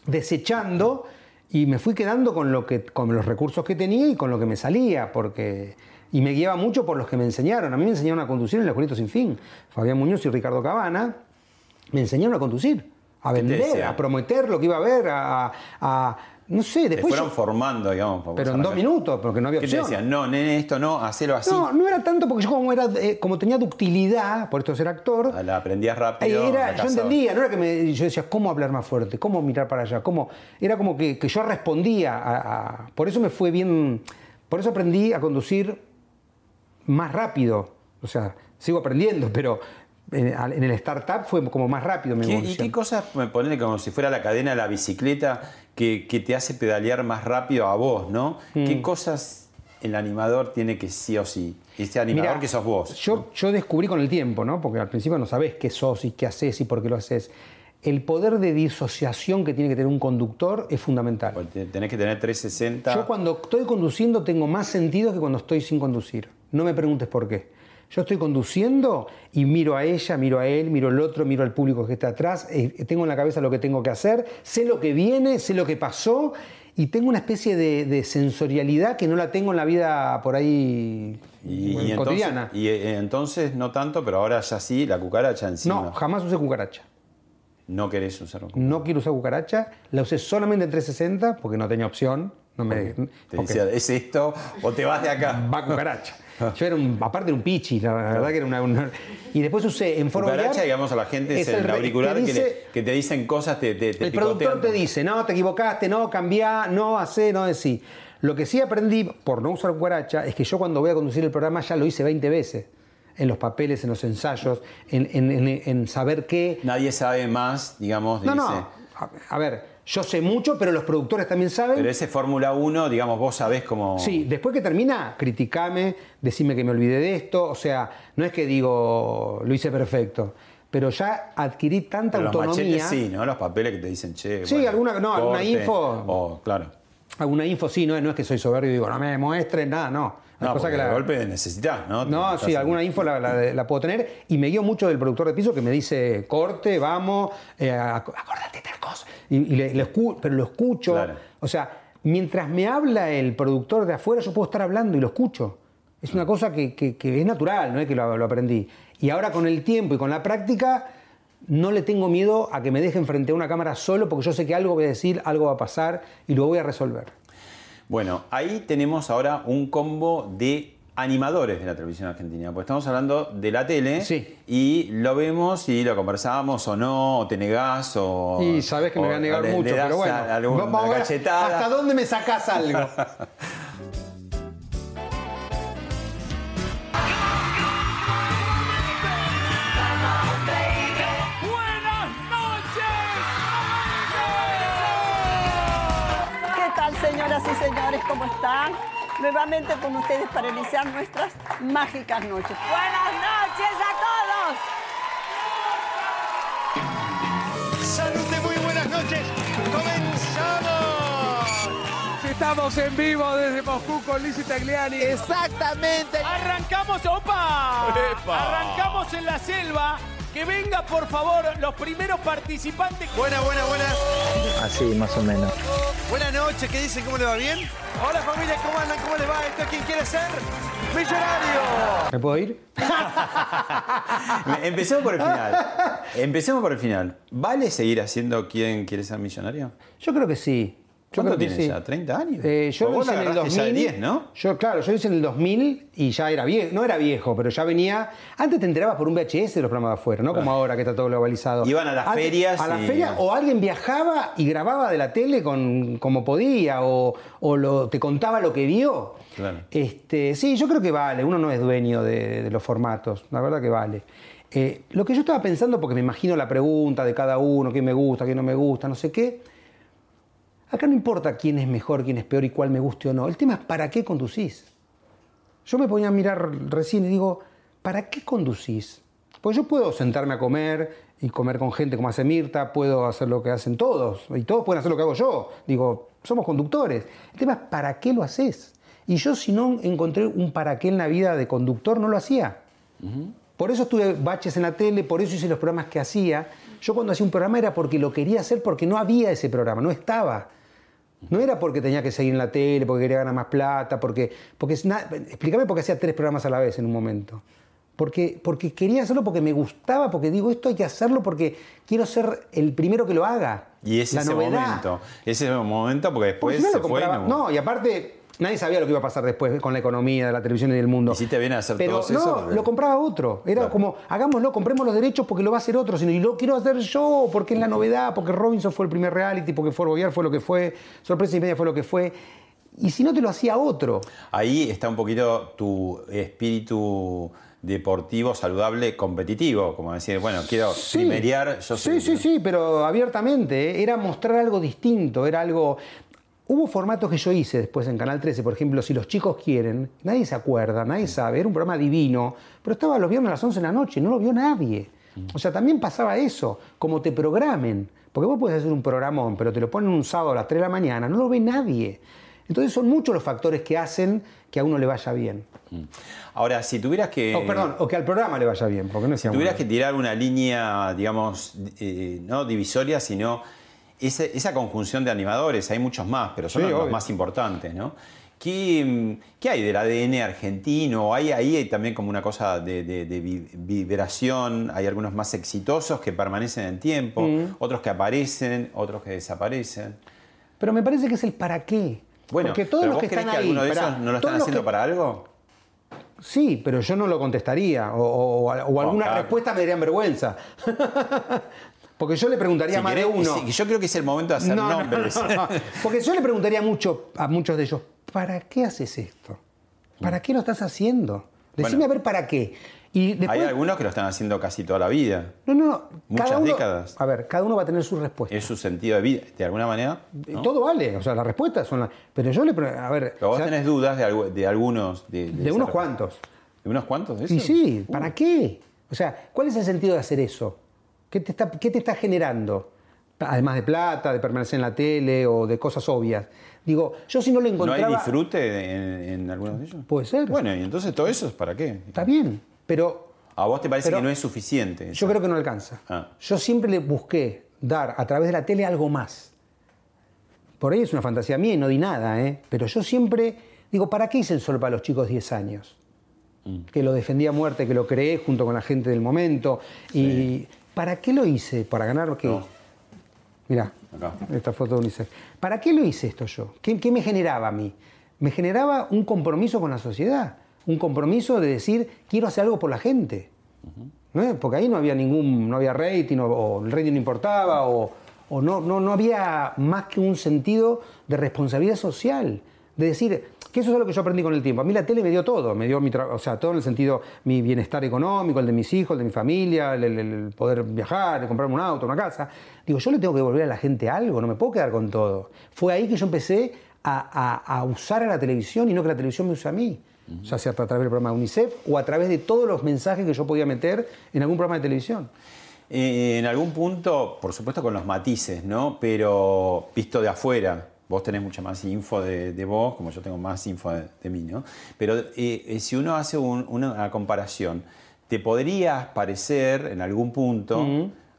Speaker 2: desechando y me fui quedando con, lo que, con los recursos que tenía y con lo que me salía, porque... Y me guiaba mucho por los que me enseñaron. A mí me enseñaron a conducir en el Juanito Sin Fin. Fabián Muñoz y Ricardo Cabana me enseñaron a conducir, a
Speaker 1: ¿Qué te
Speaker 2: vender, a prometer lo que iba a ver, a... a- no sé,
Speaker 1: Te
Speaker 2: después...
Speaker 1: fueron
Speaker 2: yo-
Speaker 1: formando, digamos.
Speaker 2: pero en dos minutos, porque no había
Speaker 1: ¿Qué te
Speaker 2: opción.
Speaker 1: decían? No, nene, esto no, hacelo así.
Speaker 2: No, no era tanto porque yo como, era, eh, como tenía ductilidad, por esto de ser actor,
Speaker 1: La aprendías rápido.
Speaker 2: era, yo entendía, no era que me, yo decía, ¿cómo hablar más fuerte? ¿Cómo mirar para allá? ¿Cómo? Era como que, que yo respondía a, a- Por eso me fue bien... Por eso aprendí a conducir más rápido. O sea, sigo aprendiendo, pero en, al- en el startup fue como más rápido mi
Speaker 1: ¿Qué- ¿Y
Speaker 2: evolución.
Speaker 1: qué cosas, me ponen como si fuera la cadena de la bicicleta, que, que te hace pedalear más rápido a vos, ¿no?
Speaker 2: Mm.
Speaker 1: ¿Qué cosas el animador tiene que sí o sí? Este animador
Speaker 2: Mirá,
Speaker 1: que sos vos.
Speaker 2: Yo, yo descubrí con el tiempo, ¿no? Porque al principio no sabés qué sos y qué haces y por qué lo haces. El poder de disociación que tiene que tener un conductor es fundamental.
Speaker 1: Te- Tenés que tener 360.
Speaker 2: Yo cuando estoy conduciendo tengo más sentido que cuando estoy sin conducir. No me preguntes por qué. Yo estoy conduciendo y miro a ella, miro a él, miro al otro, miro al público que está atrás, eh, tengo en la cabeza lo que tengo que hacer, sé lo que viene, sé lo que pasó y tengo una especie de, de sensorialidad que no la tengo en la vida por ahí
Speaker 1: y, y
Speaker 2: cotidiana.
Speaker 1: Entonces, y eh, entonces no tanto, pero ahora ya sí, la cucaracha encima.
Speaker 2: No, jamás usé cucaracha.
Speaker 1: No querés usar
Speaker 2: No quiero usar cucaracha, la usé solamente en 360 porque no tenía opción. No me,
Speaker 1: Te decía, ¿es esto o te vas de acá?
Speaker 2: Va cucaracha. Yo era un, aparte era un pichi, la verdad que era una, una- Y después usé en Foro
Speaker 1: Cucaracha, digamos, a la gente es,
Speaker 2: el
Speaker 1: auricular que,
Speaker 2: dice-
Speaker 1: le- que te dicen cosas, te, te, te
Speaker 2: el
Speaker 1: picotean.
Speaker 2: productor te dice, no, te equivocaste, no, cambiá, no, hacé, no decí. Lo que sí aprendí, por no usar cucaracha, es que yo cuando voy a conducir el programa ya lo hice 20 veces. En los papeles, en los ensayos, en, en- en- en saber qué.
Speaker 1: Nadie sabe más, digamos,
Speaker 2: No,
Speaker 1: dice.
Speaker 2: no. A, a ver, yo sé mucho, pero los productores también saben.
Speaker 1: Pero ese Fórmula 1, digamos, vos sabés cómo.
Speaker 2: Sí, después que termina, criticame, decime que me olvidé de esto. O sea, no es que digo lo hice perfecto, pero ya adquirí tanta
Speaker 1: Pero los
Speaker 2: autonomía.
Speaker 1: machetes sí, ¿no? Los papeles que te dicen, che.
Speaker 2: Sí, alguna- no, alguna info.
Speaker 1: O, claro.
Speaker 2: Alguna info sí, no, no es que soy soberbio y digo, no me muestres nada, no. Hay
Speaker 1: No, porque
Speaker 2: que la-
Speaker 1: de golpe necesitas, ¿no?
Speaker 2: No, sí,
Speaker 1: en-
Speaker 2: alguna info la, la- la puedo tener y me guío mucho del productor de piso que me dice, corte, vamos, eh, ac- acordate tal cosa. Y, y le- le escu- pero lo escucho.
Speaker 1: Claro.
Speaker 2: O sea, mientras me habla el productor de afuera, yo puedo estar hablando y lo escucho. Es una cosa que, que- que es natural, no es que lo, lo aprendí. Y ahora con el tiempo y con la práctica, no le tengo miedo a que me dejen frente a una cámara solo porque yo sé que algo voy a decir, algo va a pasar y lo voy a resolver.
Speaker 1: Bueno, ahí tenemos ahora un combo de animadores de la televisión argentina, porque estamos hablando de la tele y lo vemos y lo conversamos o no, o te negás o...
Speaker 2: Y sabes que me voy a negar mucho, pero bueno.
Speaker 1: a-
Speaker 2: vamos a ver. ¿Hasta dónde me sacás algo?
Speaker 11: señores? ¿Cómo están? Nuevamente con ustedes para iniciar nuestras mágicas noches. ¡Buenas noches a todos!
Speaker 8: Salute, muy buenas noches. ¡Comenzamos!
Speaker 12: Estamos en vivo desde Moscú con Lizzie Tagliani.
Speaker 5: Exactamente. Arrancamos, opa.
Speaker 12: Epa.
Speaker 5: Arrancamos en la selva. Que venga, por favor, los primeros participantes.
Speaker 8: Buenas, buenas, buenas.
Speaker 13: Así, más o menos.
Speaker 8: Buenas noches, ¿qué dicen? ¿Cómo le va? ¿Bien? Hola familia, ¿cómo andan? ¿Cómo les va? ¿Esto quién quiere ser? ¡Millonario!
Speaker 2: ¿Me puedo ir?
Speaker 1: Empecemos por el final. Empecemos por el final. ¿Vale seguir haciendo quién quiere ser millonario?
Speaker 2: Yo creo que sí.
Speaker 1: ¿Cuánto tienes
Speaker 2: sí.
Speaker 1: ya? ¿30 años?
Speaker 2: Eh, yo lo hice en el
Speaker 1: agarraste
Speaker 2: 2000.
Speaker 1: ya de 10, ¿no?
Speaker 2: Yo, claro, yo lo hice en el 2000 y ya era viejo. No era viejo, pero ya venía. Antes te enterabas por un VHS de los programas de afuera, no como ahora que está todo globalizado.
Speaker 1: Iban a las
Speaker 2: Antes-
Speaker 1: ferias
Speaker 2: A las
Speaker 1: y-
Speaker 2: ferias, o alguien viajaba y grababa de la tele con, como podía, o, o lo- te contaba lo que vio.
Speaker 1: Claro.
Speaker 2: Este, sí, yo creo que vale. Uno no es dueño de, de los formatos. La verdad que vale. Eh, lo que yo estaba pensando, porque me imagino la pregunta de cada uno, qué me gusta, qué no me gusta, no sé qué. Acá no importa quién es mejor, quién es peor y cuál me guste o no. El tema es para qué conducís. Yo me ponía a mirar recién y digo, ¿para qué conducís? Pues yo puedo sentarme a comer y comer con gente como hace Mirta, puedo hacer lo que hacen todos, y todos pueden hacer lo que hago yo. Digo, somos conductores. El tema es para qué lo haces. Y yo si no encontré un para qué en la vida de conductor, no lo hacía. Por eso tuve baches en la tele, por eso hice los programas que hacía. Yo cuando hacía un programa era porque lo quería hacer, porque no había ese programa, no estaba. No era porque tenía que seguir en la tele, porque quería ganar más plata, porque... porque explícame por qué hacía tres programas a la vez en un momento. Porque, porque quería hacerlo porque me gustaba, porque digo, esto hay que hacerlo porque quiero ser el primero que lo haga.
Speaker 1: Y es
Speaker 2: La
Speaker 1: ese
Speaker 2: novedad.
Speaker 1: momento. Ese momento porque
Speaker 2: Porque
Speaker 1: después
Speaker 2: si no,
Speaker 1: se fue. y
Speaker 2: compraba-
Speaker 1: no-
Speaker 2: no, y aparte, nadie sabía lo que iba a pasar después con la economía de la televisión y del mundo.
Speaker 1: Hiciste bien a hacer
Speaker 2: Pero
Speaker 1: todo
Speaker 2: no,
Speaker 1: eso. porque-
Speaker 2: lo compraba otro. Era
Speaker 1: Claro.
Speaker 2: como, hagámoslo, compremos los derechos porque lo va a hacer otro. Sino, y lo quiero hacer yo porque es la novedad, porque Robinson fue el primer reality, porque Fort Boyard fue lo que fue, Sorpresa y Media fue lo que fue. Y si no te lo hacía otro.
Speaker 1: Ahí está un poquito tu espíritu deportivo, saludable, competitivo. Como decir, bueno, quiero
Speaker 2: Sí.
Speaker 1: primerear. Yo
Speaker 2: Sí, sí, sí, pero abiertamente. ¿eh? Era mostrar algo distinto, era algo... Hubo formatos que yo hice después en Canal 13, por ejemplo, Si los chicos quieren, nadie se acuerda, nadie sabe, era un programa divino, pero estaba los viernes a las 11 de la noche, no lo vio nadie. O sea, también pasaba eso, como te programen, porque vos podés hacer un programón, pero te lo ponen un sábado a las 3 de la mañana, no lo ve nadie. Entonces son muchos los factores que hacen que a uno le vaya bien.
Speaker 1: Ahora, si tuvieras que.
Speaker 2: O perdón, o que al programa le vaya bien, porque no
Speaker 1: Si tuvieras que tirar una línea, digamos, eh, no divisoria, sino esa, esa conjunción de animadores, hay muchos más, pero son
Speaker 2: Sí,
Speaker 1: los
Speaker 2: obvio.
Speaker 1: más importantes, ¿no? ¿Qué, mm, qué hay del ADN argentino? ¿Hay ahí también como una cosa de, de- de vi- vibración? ¿Hay algunos más exitosos que permanecen en tiempo?
Speaker 2: Mm.
Speaker 1: ¿Otros que aparecen? ¿Otros que desaparecen?
Speaker 2: Pero me parece que es el para qué.
Speaker 1: Bueno,
Speaker 2: Porque todos
Speaker 1: ¿pero
Speaker 2: los
Speaker 1: vos
Speaker 2: que están
Speaker 1: que
Speaker 2: ahí,
Speaker 1: alguno de
Speaker 2: pará,
Speaker 1: esos no lo están haciendo
Speaker 2: que-
Speaker 1: para algo?
Speaker 2: Sí, pero yo no lo contestaría. O, o- o alguna
Speaker 1: claro.
Speaker 2: respuesta me darían vergüenza. Porque yo le preguntaría
Speaker 1: Si
Speaker 2: a más de uno.
Speaker 1: yo creo que es el momento de hacer
Speaker 2: No, no,
Speaker 1: nombres.
Speaker 2: no, no. Porque yo le preguntaría mucho a muchos de ellos, ¿para qué haces esto? ¿Para qué lo estás haciendo? Decime
Speaker 1: Bueno.
Speaker 2: a ver para qué. Y después,
Speaker 1: Hay algunos que lo están haciendo casi toda la vida.
Speaker 2: no, no, no.
Speaker 1: Muchas
Speaker 2: cada uno-
Speaker 1: décadas.
Speaker 2: A ver, cada uno va a tener su respuesta.
Speaker 1: Es su sentido de vida, de alguna manera. ¿no?
Speaker 2: Todo vale, o sea, las respuestas son las. Pero yo le a ver,
Speaker 1: Pero vos
Speaker 2: o sea,
Speaker 1: tenés dudas de, algu- de algunos. De,
Speaker 2: de unos cuantos.
Speaker 1: ¿De unos cuantos eso?
Speaker 2: Y sí, ¿para qué? O sea, ¿cuál es el sentido de hacer eso? ¿Qué te está, qué te está generando? Además de plata, de permanecer en la tele o de cosas obvias. Digo, yo si no lo
Speaker 1: ¿No
Speaker 2: encontraba...
Speaker 1: hay disfrute en, en algunos de ellos?
Speaker 2: Puede ser.
Speaker 1: Bueno, y entonces todo eso es para qué?
Speaker 2: Está bien, pero
Speaker 1: ¿A vos te parece que no es suficiente? eso?
Speaker 2: yo creo que no alcanza.
Speaker 1: Ah.
Speaker 2: Yo siempre le busqué dar a través de la tele algo más. Por ahí es una fantasía mía y no di nada, ¿eh? Pero yo siempre digo, ¿para qué hice el sol para los chicos 10 años?
Speaker 1: Mm.
Speaker 2: Que lo defendía a muerte, que lo creé junto con la gente del momento. Y ¿para qué lo hice? ¿Para ganar qué? Mirá,
Speaker 1: Acá.
Speaker 2: esta foto de UNICEF. ¿Para qué lo hice esto yo? ¿Qué, qué me generaba a mí? Me generaba un compromiso con la sociedad, un compromiso de decir, quiero hacer algo por la gente. ¿no? Porque ahí no había ningún, no había rating, o, o el rating no importaba, o, o no, no, no había más que un sentido de responsabilidad social. De decir, que eso es algo que yo aprendí con el tiempo. A mí la tele me dio todo, me dio mi o sea, todo en el sentido, mi bienestar económico, el de mis hijos, el de mi familia, el, el- el poder viajar, el comprarme un auto, una casa. Digo, yo le tengo que devolver a la gente algo, no me puedo quedar con todo. Fue ahí que yo empecé a, a- a usar a la televisión y no que la televisión me use a mí. Ya sea a través del programa de UNICEF o a través de todos los mensajes que yo podía meter en algún programa de televisión.
Speaker 1: Eh, en algún punto, por supuesto con los matices, ¿no? Pero visto de afuera, vos tenés mucha más info de, de vos, como yo tengo más info de, de mí, ¿no? Pero eh, eh, si uno hace un- una comparación, te podrías parecer en algún punto,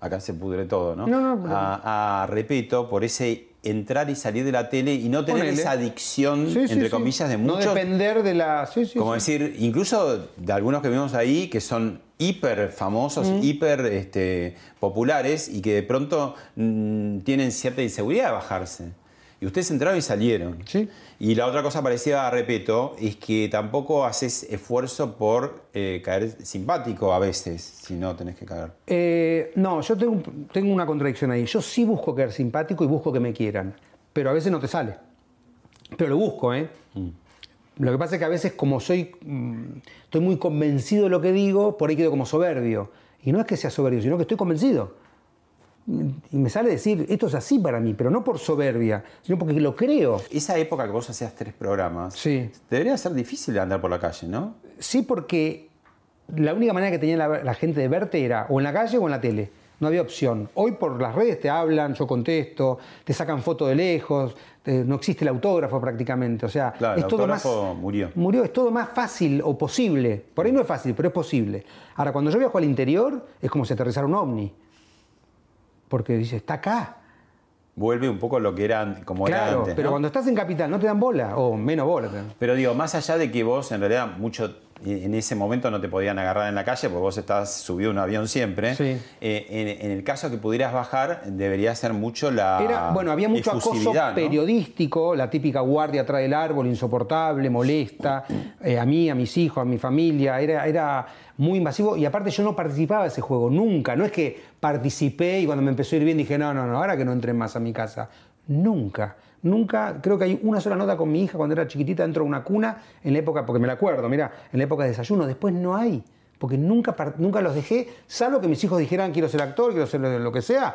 Speaker 1: acá se pudre todo, ¿no?
Speaker 2: No, no,
Speaker 1: a, a Repeto por ese entrar y salir de la tele y no tener
Speaker 2: Ponele.
Speaker 1: esa adicción,
Speaker 2: Sí,
Speaker 1: entre
Speaker 2: sí.
Speaker 1: comillas, de
Speaker 2: No
Speaker 1: muchos.
Speaker 2: depender de la... sí, sí,
Speaker 1: Como decir, incluso de algunos que vimos ahí que son hiper famosos,
Speaker 2: Mm.
Speaker 1: hiper este, populares y que de pronto mm, tienen cierta inseguridad de bajarse. Y ustedes entraron y salieron. Y la otra cosa parecida a Repeto es que tampoco haces esfuerzo por eh, caer simpático a veces, si no tenés que caer.
Speaker 2: Eh, no, yo tengo, un- tengo una contradicción ahí. Yo sí busco quedar simpático y busco que me quieran, pero a veces no te sale. Pero lo busco, ¿eh? Lo que pasa es que a veces como soy, mm, estoy muy convencido de lo que digo, por ahí quedo como soberbio. Y no es que sea soberbio, sino que estoy convencido. Y me sale decir, esto es así para mí, pero no por soberbia, sino porque lo creo.
Speaker 1: Esa época que vos hacías tres programas,
Speaker 2: Sí.
Speaker 1: debería ser difícil andar por la calle, ¿no?
Speaker 2: Sí, porque la única manera que tenía la, la gente de verte era o en la calle o en la tele. no había opción. Hoy por las redes te hablan, yo contesto, te sacan fotos de lejos, te- no existe el autógrafo prácticamente. O sea,
Speaker 1: Claro,
Speaker 2: es
Speaker 1: el
Speaker 2: todo más.
Speaker 1: murió.
Speaker 2: Murió, es todo más fácil o posible. Por ahí no es fácil, pero es posible. Ahora, cuando yo viajo al interior, es como si aterrizara un ovni. Porque dice, está acá.
Speaker 1: Vuelve un poco lo que era como era
Speaker 2: claro,
Speaker 1: antes.
Speaker 2: pero
Speaker 1: ¿no?
Speaker 2: cuando estás en capital no te dan bola, o menos bola.
Speaker 1: Pero digo, más allá de que vos en realidad mucho en ese momento no te podían agarrar en la calle porque vos estás subido a un avión siempre.
Speaker 2: Sí.
Speaker 1: eh, en, en el caso que pudieras bajar, debería ser mucho la.
Speaker 2: Era, bueno, había mucho acoso
Speaker 1: ¿no?
Speaker 2: periodístico, la típica guardia atrás del árbol, insoportable, molesta, eh, a mí, a mis hijos, a mi familia, era, era muy invasivo y aparte yo no participaba de ese juego, nunca, no es que participé y cuando me empezó a ir bien dije, no, no, no, ahora que no entren más a mi casa, nunca. Nunca, creo que hay una sola nota con mi hija cuando era chiquitita dentro de una cuna, en la época, porque me la acuerdo, mira, en la época de desayuno, después no hay, porque nunca, nunca los dejé, salvo que mis hijos dijeran quiero ser actor, quiero ser lo que sea,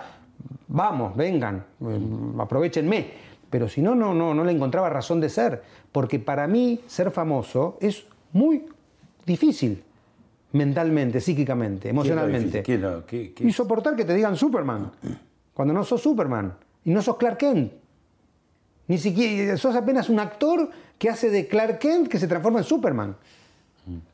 Speaker 2: vamos, vengan, eh, aprovechenme. Pero si no, no, no, no le encontraba razón de ser, porque para mí ser famoso es muy difícil, mentalmente, psíquicamente, emocionalmente.
Speaker 1: ¿Qué es lo- qué- qué-
Speaker 2: Y soportar que te digan Superman, cuando no sos Superman, y no sos Clark Kent. Ni siquiera, sos apenas un actor que hace de Clark Kent que se transforma en Superman.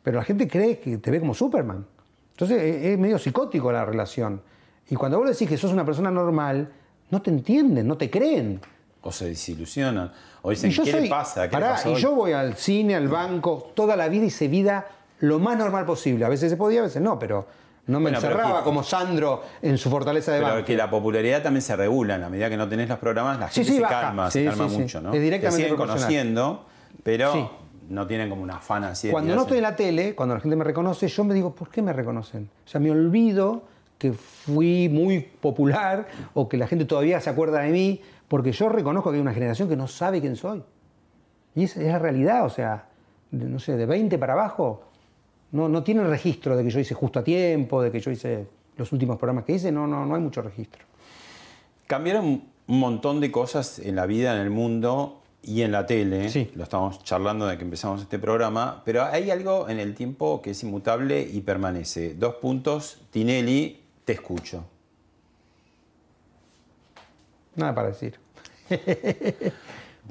Speaker 2: Pero la gente cree que te ve como Superman. Entonces es, es medio psicótico la relación. Y cuando vos decís que sos una persona normal, no te entienden, no te creen.
Speaker 1: O se desilusionan. O dicen, ¿qué
Speaker 2: soy-
Speaker 1: le pasa? ¿Qué
Speaker 2: pará,
Speaker 1: le
Speaker 2: y
Speaker 1: hoy?".
Speaker 2: yo voy al cine, al banco, toda la vida hice vida lo más normal posible. A veces se podía, a veces no, pero no me
Speaker 1: Bueno,
Speaker 2: encerraba
Speaker 1: que-
Speaker 2: como Sandro en su fortaleza de
Speaker 1: Pero que la popularidad también se regula. A medida que no tenés los programas, la
Speaker 2: Sí,
Speaker 1: gente
Speaker 2: sí,
Speaker 1: se
Speaker 2: baja.
Speaker 1: calma,
Speaker 2: Sí,
Speaker 1: se calma mucho, ¿no?
Speaker 2: Es directamente
Speaker 1: Te siguen conociendo, pero no tienen como una afán así. de
Speaker 2: Cuando no estoy en la tele, cuando la gente me reconoce, yo me digo, ¿por qué me reconocen? O sea, me olvido que fui muy popular o que la gente todavía se acuerda de mí, porque yo reconozco que hay una generación que no sabe quién soy. Y esa es la realidad, o sea, de, no sé, de 20 para abajo, no, no tienen registro de que yo hice justo a tiempo, de que yo hice los últimos programas que hice, no, no, no hay mucho registro.
Speaker 1: Cambiaron un montón de cosas en la vida, en el mundo y en la tele. Lo estamos charlando de que empezamos este programa, pero hay algo en el tiempo que es inmutable y permanece. Dos puntos, Tinelli, te escucho.
Speaker 2: Nada para decir.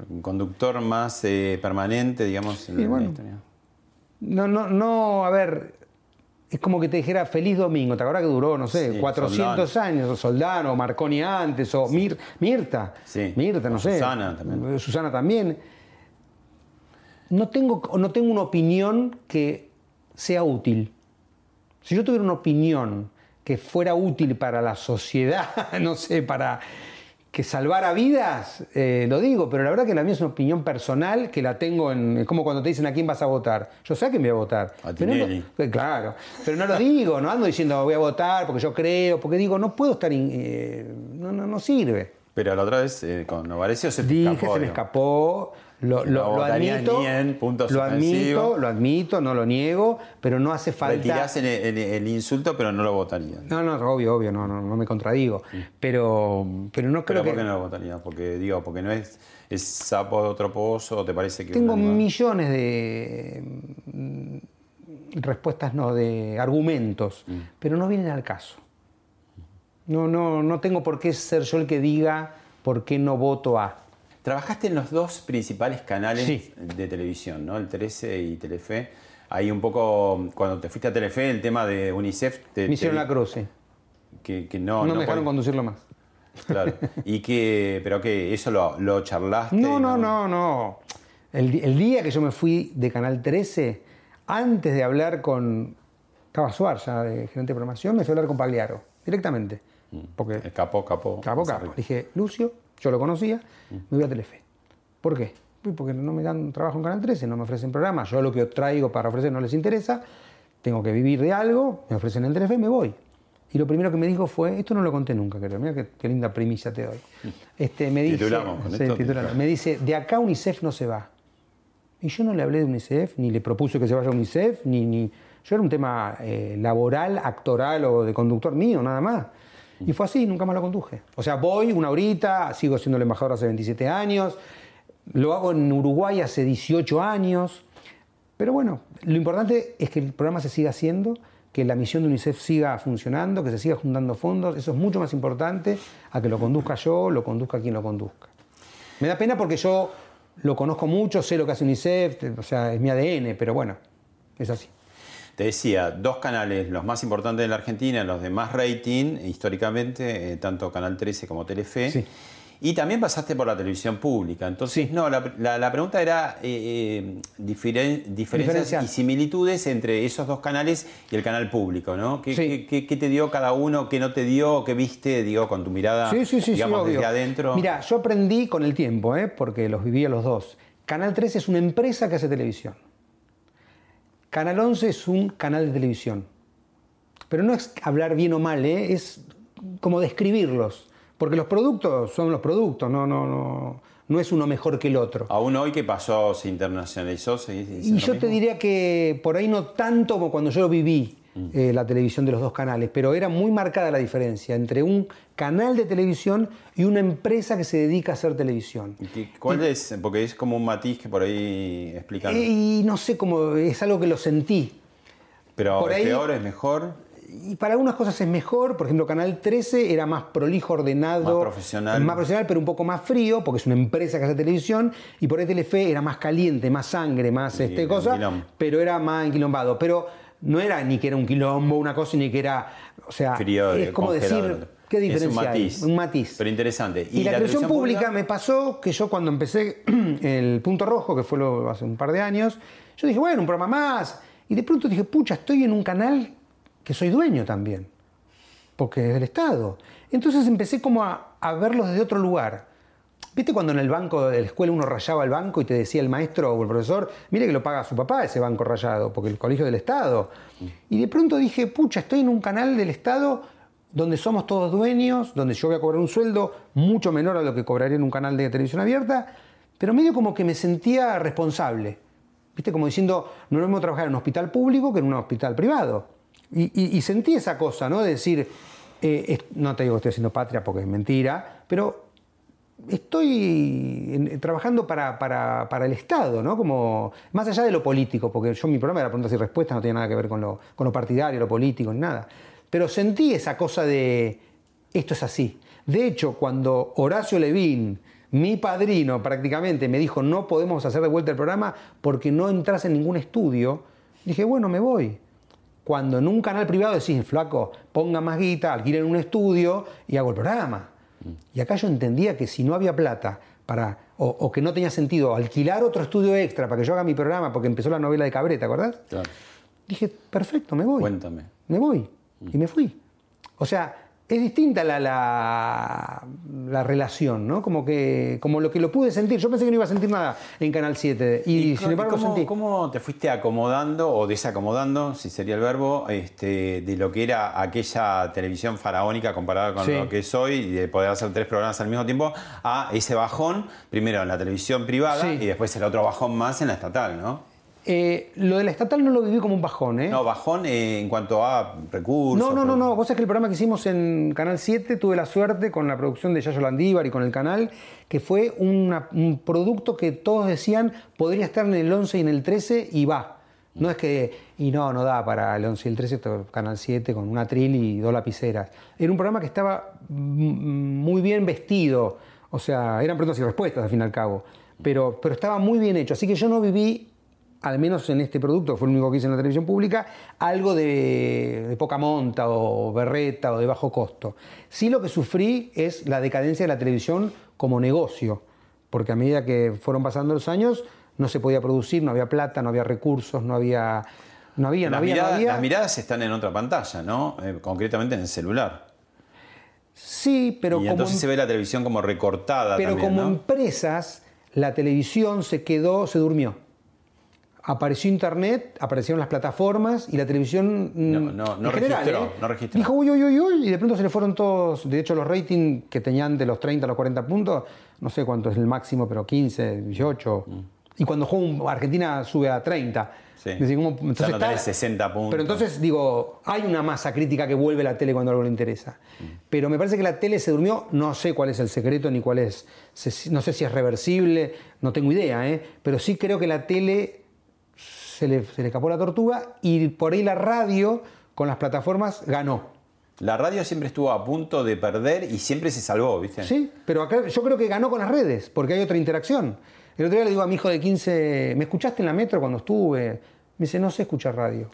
Speaker 1: Un conductor más eh, permanente, digamos, en
Speaker 2: Sí,
Speaker 1: la
Speaker 2: bueno.
Speaker 1: historia.
Speaker 2: No, no, no, a ver, es como que te dijera feliz domingo, ¿te acuerdas que duró, no sé,
Speaker 1: Sí,
Speaker 2: 400
Speaker 1: Soldán.
Speaker 2: años, o Soldano, o Marconi antes, o Mir- Mirta, Mirta, no
Speaker 1: o
Speaker 2: sé.
Speaker 1: Susana también.
Speaker 2: Eh, Susana también. No tengo, no tengo una opinión que sea útil. Si yo tuviera una opinión que fuera útil para la sociedad, no sé, para que salvara vidas, eh, lo digo, pero la verdad que la mía es una opinión personal que la tengo en. Es como cuando te dicen a quién vas a votar. Yo sé a quién voy a votar.
Speaker 1: A
Speaker 2: Pero
Speaker 1: Tinelli.
Speaker 2: eh, claro, pero no lo digo, no ando diciendo voy a votar porque yo creo, porque digo, no puedo estar. in- eh, no, no, no sirve.
Speaker 1: Pero la otra vez eh, con Novarecio se te
Speaker 2: Dije,
Speaker 1: escapó.
Speaker 2: se me escapó, lo,
Speaker 1: Que
Speaker 2: lo- lo admito,
Speaker 1: punto
Speaker 2: lo admito, lo admito, no lo niego, pero no hace falta.
Speaker 1: Retirás el, el- el insulto, pero no lo votarías.
Speaker 2: No, no, obvio, obvio, no, no, no me contradigo. Pero, pero no creo
Speaker 1: ¿Pero por
Speaker 2: que.
Speaker 1: qué no lo votarías? Porque, digo, porque no es, es sapo de otro pozo, ¿o ¿te parece que
Speaker 2: Tengo millones de mm, respuestas, no, de argumentos,
Speaker 1: Mm.
Speaker 2: pero no vienen al caso. No, no, no tengo por qué ser yo el que diga por qué no voto a.
Speaker 1: Trabajaste en los dos principales canales
Speaker 2: Sí.
Speaker 1: de televisión, ¿no? El 13 y Telefe. Ahí un poco, cuando te fuiste a Telefe, el tema de UNICEF... Te,
Speaker 2: Me hicieron
Speaker 1: te-
Speaker 2: la cruz, sí.
Speaker 1: Que, que
Speaker 2: No,
Speaker 1: no,
Speaker 2: me dejaron conducirlo más.
Speaker 1: Claro. Y que, pero que eso lo, lo charlaste.
Speaker 2: No, no, no, no. El, día que yo me fui de Canal 13, antes de hablar con. Estaba Suar ya de gerente de programación, me fui a hablar con Pagliaro, directamente. Porque.
Speaker 1: El capo, capo.
Speaker 2: Capo, capo. Le dije, Lucio, yo lo conocía, me voy a Telefe. ¿Por qué? Porque no me dan trabajo en Canal 13, no me ofrecen programa, yo lo que traigo para ofrecer no les interesa, tengo que vivir de algo, me ofrecen el Telefe y me voy. Y lo primero que me dijo fue, esto no lo conté nunca, creo, mira qué, qué linda primicia te doy. Este, me dice, Sí, titulamos. me dice, de acá UNICEF no se va. Y yo no le hablé de UNICEF, ni le propuse que se vaya a UNICEF, ni, ni... Yo era un tema eh, laboral, actoral o de conductor mío, nada más. Y fue así, nunca más lo conduje. O sea, voy una horita, sigo siendo el embajador hace 27 años, lo hago en Uruguay hace 18 años, pero bueno, lo importante es que el programa se siga haciendo, que la misión de UNICEF siga funcionando, que se siga juntando fondos. Eso es mucho más importante a que lo conduzca yo, lo conduzca quien lo conduzca. Me da pena porque yo lo conozco mucho, sé lo que hace UNICEF, o sea, es mi ADN, pero bueno, es así.
Speaker 1: Te decía, dos canales, los más importantes de la Argentina, los de más rating históricamente, eh, tanto Canal 13 como Telefe.
Speaker 2: Sí.
Speaker 1: Y también pasaste por la televisión pública. Entonces, no, la, la- la pregunta era eh, eh, diferen- diferencias y similitudes entre esos dos canales y el canal público, ¿no? ¿Qué, qué- qué- qué te dio cada uno? ¿Qué no te dio? ¿Qué viste, digo, con tu mirada,
Speaker 2: Sí, sí, sí, sí,
Speaker 1: digamos, desde adentro?
Speaker 2: Mira, yo aprendí con el tiempo, ¿eh? porque los viví a los dos. Canal 13 es una empresa que hace televisión. Canal 11 es un canal de televisión. Pero no es hablar bien o mal, ¿eh? es como describirlos. Porque los productos son los productos, no, no, no, no es uno mejor que el otro.
Speaker 1: Aún hoy, ¿qué pasó? ¿Se internacionalizó? ¿Se
Speaker 2: Y yo te
Speaker 1: mismo?
Speaker 2: diría que por ahí no tanto como cuando yo lo viví, eh, la televisión de los dos canales, pero era muy marcada la diferencia entre un canal de televisión y una empresa que se dedica a hacer televisión.
Speaker 1: ¿Qué- ¿Cuál es? Porque es como un matiz que por ahí explican.
Speaker 2: Y no sé cómo, es algo que lo sentí.
Speaker 1: Pero
Speaker 2: por
Speaker 1: es
Speaker 2: ahí-
Speaker 1: peor, es mejor.
Speaker 2: Y para algunas cosas es mejor, por ejemplo, Canal 13 era más prolijo, ordenado,
Speaker 1: Más profesional.
Speaker 2: más profesional, pero un poco más frío, porque es una empresa que hace televisión, y por ahí Telefe era más caliente, más sangre, más este
Speaker 1: un
Speaker 2: cosa, pero era más enquilombado. Pero no era ni que era un quilombo, una cosa, ni que era, o sea,
Speaker 1: Frío,
Speaker 2: es como decir, ¿qué
Speaker 1: Es un
Speaker 2: diferencia hay?
Speaker 1: matiz.
Speaker 2: Un matiz.
Speaker 1: Pero interesante.
Speaker 2: Y, la, televisión pública, me pasó que yo cuando empecé el Punto Rojo, que fue lo- hace un par de años, yo dije, bueno, un programa más. Y de pronto dije, pucha, estoy en un canal que soy dueño también, porque es del Estado. Entonces empecé como a, a verlos desde otro lugar. ¿Viste cuando en el banco de la escuela uno rayaba el banco y te decía el maestro o el profesor, mire que lo paga su papá ese banco rayado, porque el colegio del Estado? Y de pronto dije, pucha, estoy en un canal del Estado donde somos todos dueños, donde yo voy a cobrar un sueldo mucho menor a lo que cobraría en un canal de televisión abierta, pero medio como que me sentía responsable. ¿Viste? Como diciendo, no lo mismo trabajar en un hospital público que en un hospital privado. Y, sentí esa cosa, ¿no? De decir, eh, no te digo que estoy haciendo patria porque es mentira, pero estoy trabajando para, para- para el Estado, ¿no? Como, más allá de lo político, porque yo mi programa era preguntas y respuestas, no tiene nada que ver con lo, con lo partidario, lo político, ni nada. Pero sentí esa cosa de, esto es así. De hecho, cuando Horacio Levín, mi padrino prácticamente, me dijo, no podemos hacer de vuelta el programa porque no entras en ningún estudio, dije, bueno, me voy. Cuando en un canal privado decís, flaco, ponga más guita, alquilen un estudio y hago el programa. Y acá yo entendía que si no había plata para, o, o que no tenía sentido alquilar otro estudio extra para que yo haga mi programa, porque empezó la novela de Cabrera, ¿te acordás?
Speaker 1: Claro.
Speaker 2: Dije, perfecto, me voy.
Speaker 1: Cuéntame.
Speaker 2: Me voy. Y me fui. O sea, es distinta la, la, la relación, ¿no? Como, que, como lo que lo pude sentir. Yo pensé que no iba a sentir nada en Canal 7 y, sin embargo
Speaker 1: ¿cómo,
Speaker 2: sentí.
Speaker 1: cómo te fuiste acomodando o desacomodando, si sería el verbo, este, de lo que era aquella televisión faraónica comparada con
Speaker 2: Sí.
Speaker 1: lo que es hoy y de poder hacer tres programas al mismo tiempo a ese bajón, primero en la televisión privada
Speaker 2: Sí.
Speaker 1: y después el otro bajón más en la estatal, ¿no?
Speaker 2: Eh, lo de la estatal no lo viví como un bajón, ¿eh?
Speaker 1: No, bajón eh, en cuanto a recursos.
Speaker 2: No, no, no, no. Vos sabés que el programa que hicimos en Canal 7 tuve la suerte con la producción de Yayo Landívar y con el canal, que fue una- un producto que todos decían podría estar en el 11 y en el 13 y va. No es que, y no, no da para el 11 y el 13, esto, Canal 7 con una tril y dos lapiceras. Era un programa que estaba muy bien vestido, o sea, eran preguntas y respuestas al fin y al cabo, pero, pero estaba muy bien hecho. Así que yo no viví al menos en este producto, fue el único que hice en la televisión pública, algo de, de poca monta o berreta o de bajo costo. Sí lo que sufrí es la decadencia de la televisión como negocio, porque a medida que fueron pasando los años no se podía producir, no había plata, no había recursos, no había... No había, no
Speaker 1: Las,
Speaker 2: había, no
Speaker 1: miradas,
Speaker 2: había.
Speaker 1: las miradas están en otra pantalla, ¿no? Eh, concretamente en el celular.
Speaker 2: Sí, pero
Speaker 1: y
Speaker 2: como
Speaker 1: entonces
Speaker 2: en-
Speaker 1: se ve la televisión como recortada
Speaker 2: Pero
Speaker 1: también,
Speaker 2: como
Speaker 1: ¿no?
Speaker 2: empresas, la televisión se quedó, se durmió. Apareció Internet, aparecieron las plataformas y la televisión.
Speaker 1: No,
Speaker 2: mm,
Speaker 1: no, no
Speaker 2: en general,
Speaker 1: registró,
Speaker 2: ¿eh?
Speaker 1: no registró.
Speaker 2: Dijo uy, uy, uy, uy, y de pronto se le fueron todos. De hecho, los ratings que tenían de los 30 a los 40 puntos, no sé cuánto es el máximo, pero 15, 18.
Speaker 1: Mm.
Speaker 2: Y cuando juega Argentina sube a 30.
Speaker 1: Sí.
Speaker 2: Es decir, como- entonces
Speaker 1: no
Speaker 2: está-
Speaker 1: tenés 60 puntos.
Speaker 2: pero entonces digo, hay una masa crítica que vuelve a la tele cuando algo le interesa. Pero me parece que la tele se durmió, no sé cuál es el secreto ni cuál es, no sé si es reversible, no tengo idea, ¿eh? pero sí creo que la tele se le, se le escapó la tortuga y por ahí la radio, con las plataformas ganó.
Speaker 1: La radio siempre estuvo a punto de perder y siempre se salvó, ¿viste?
Speaker 2: Sí, pero acá yo creo que ganó con las redes, porque hay otra interacción. El otro día le digo a mi hijo de 15, ¿me escuchaste en la metro cuando estuve? Me dice, no sé escuchar radio.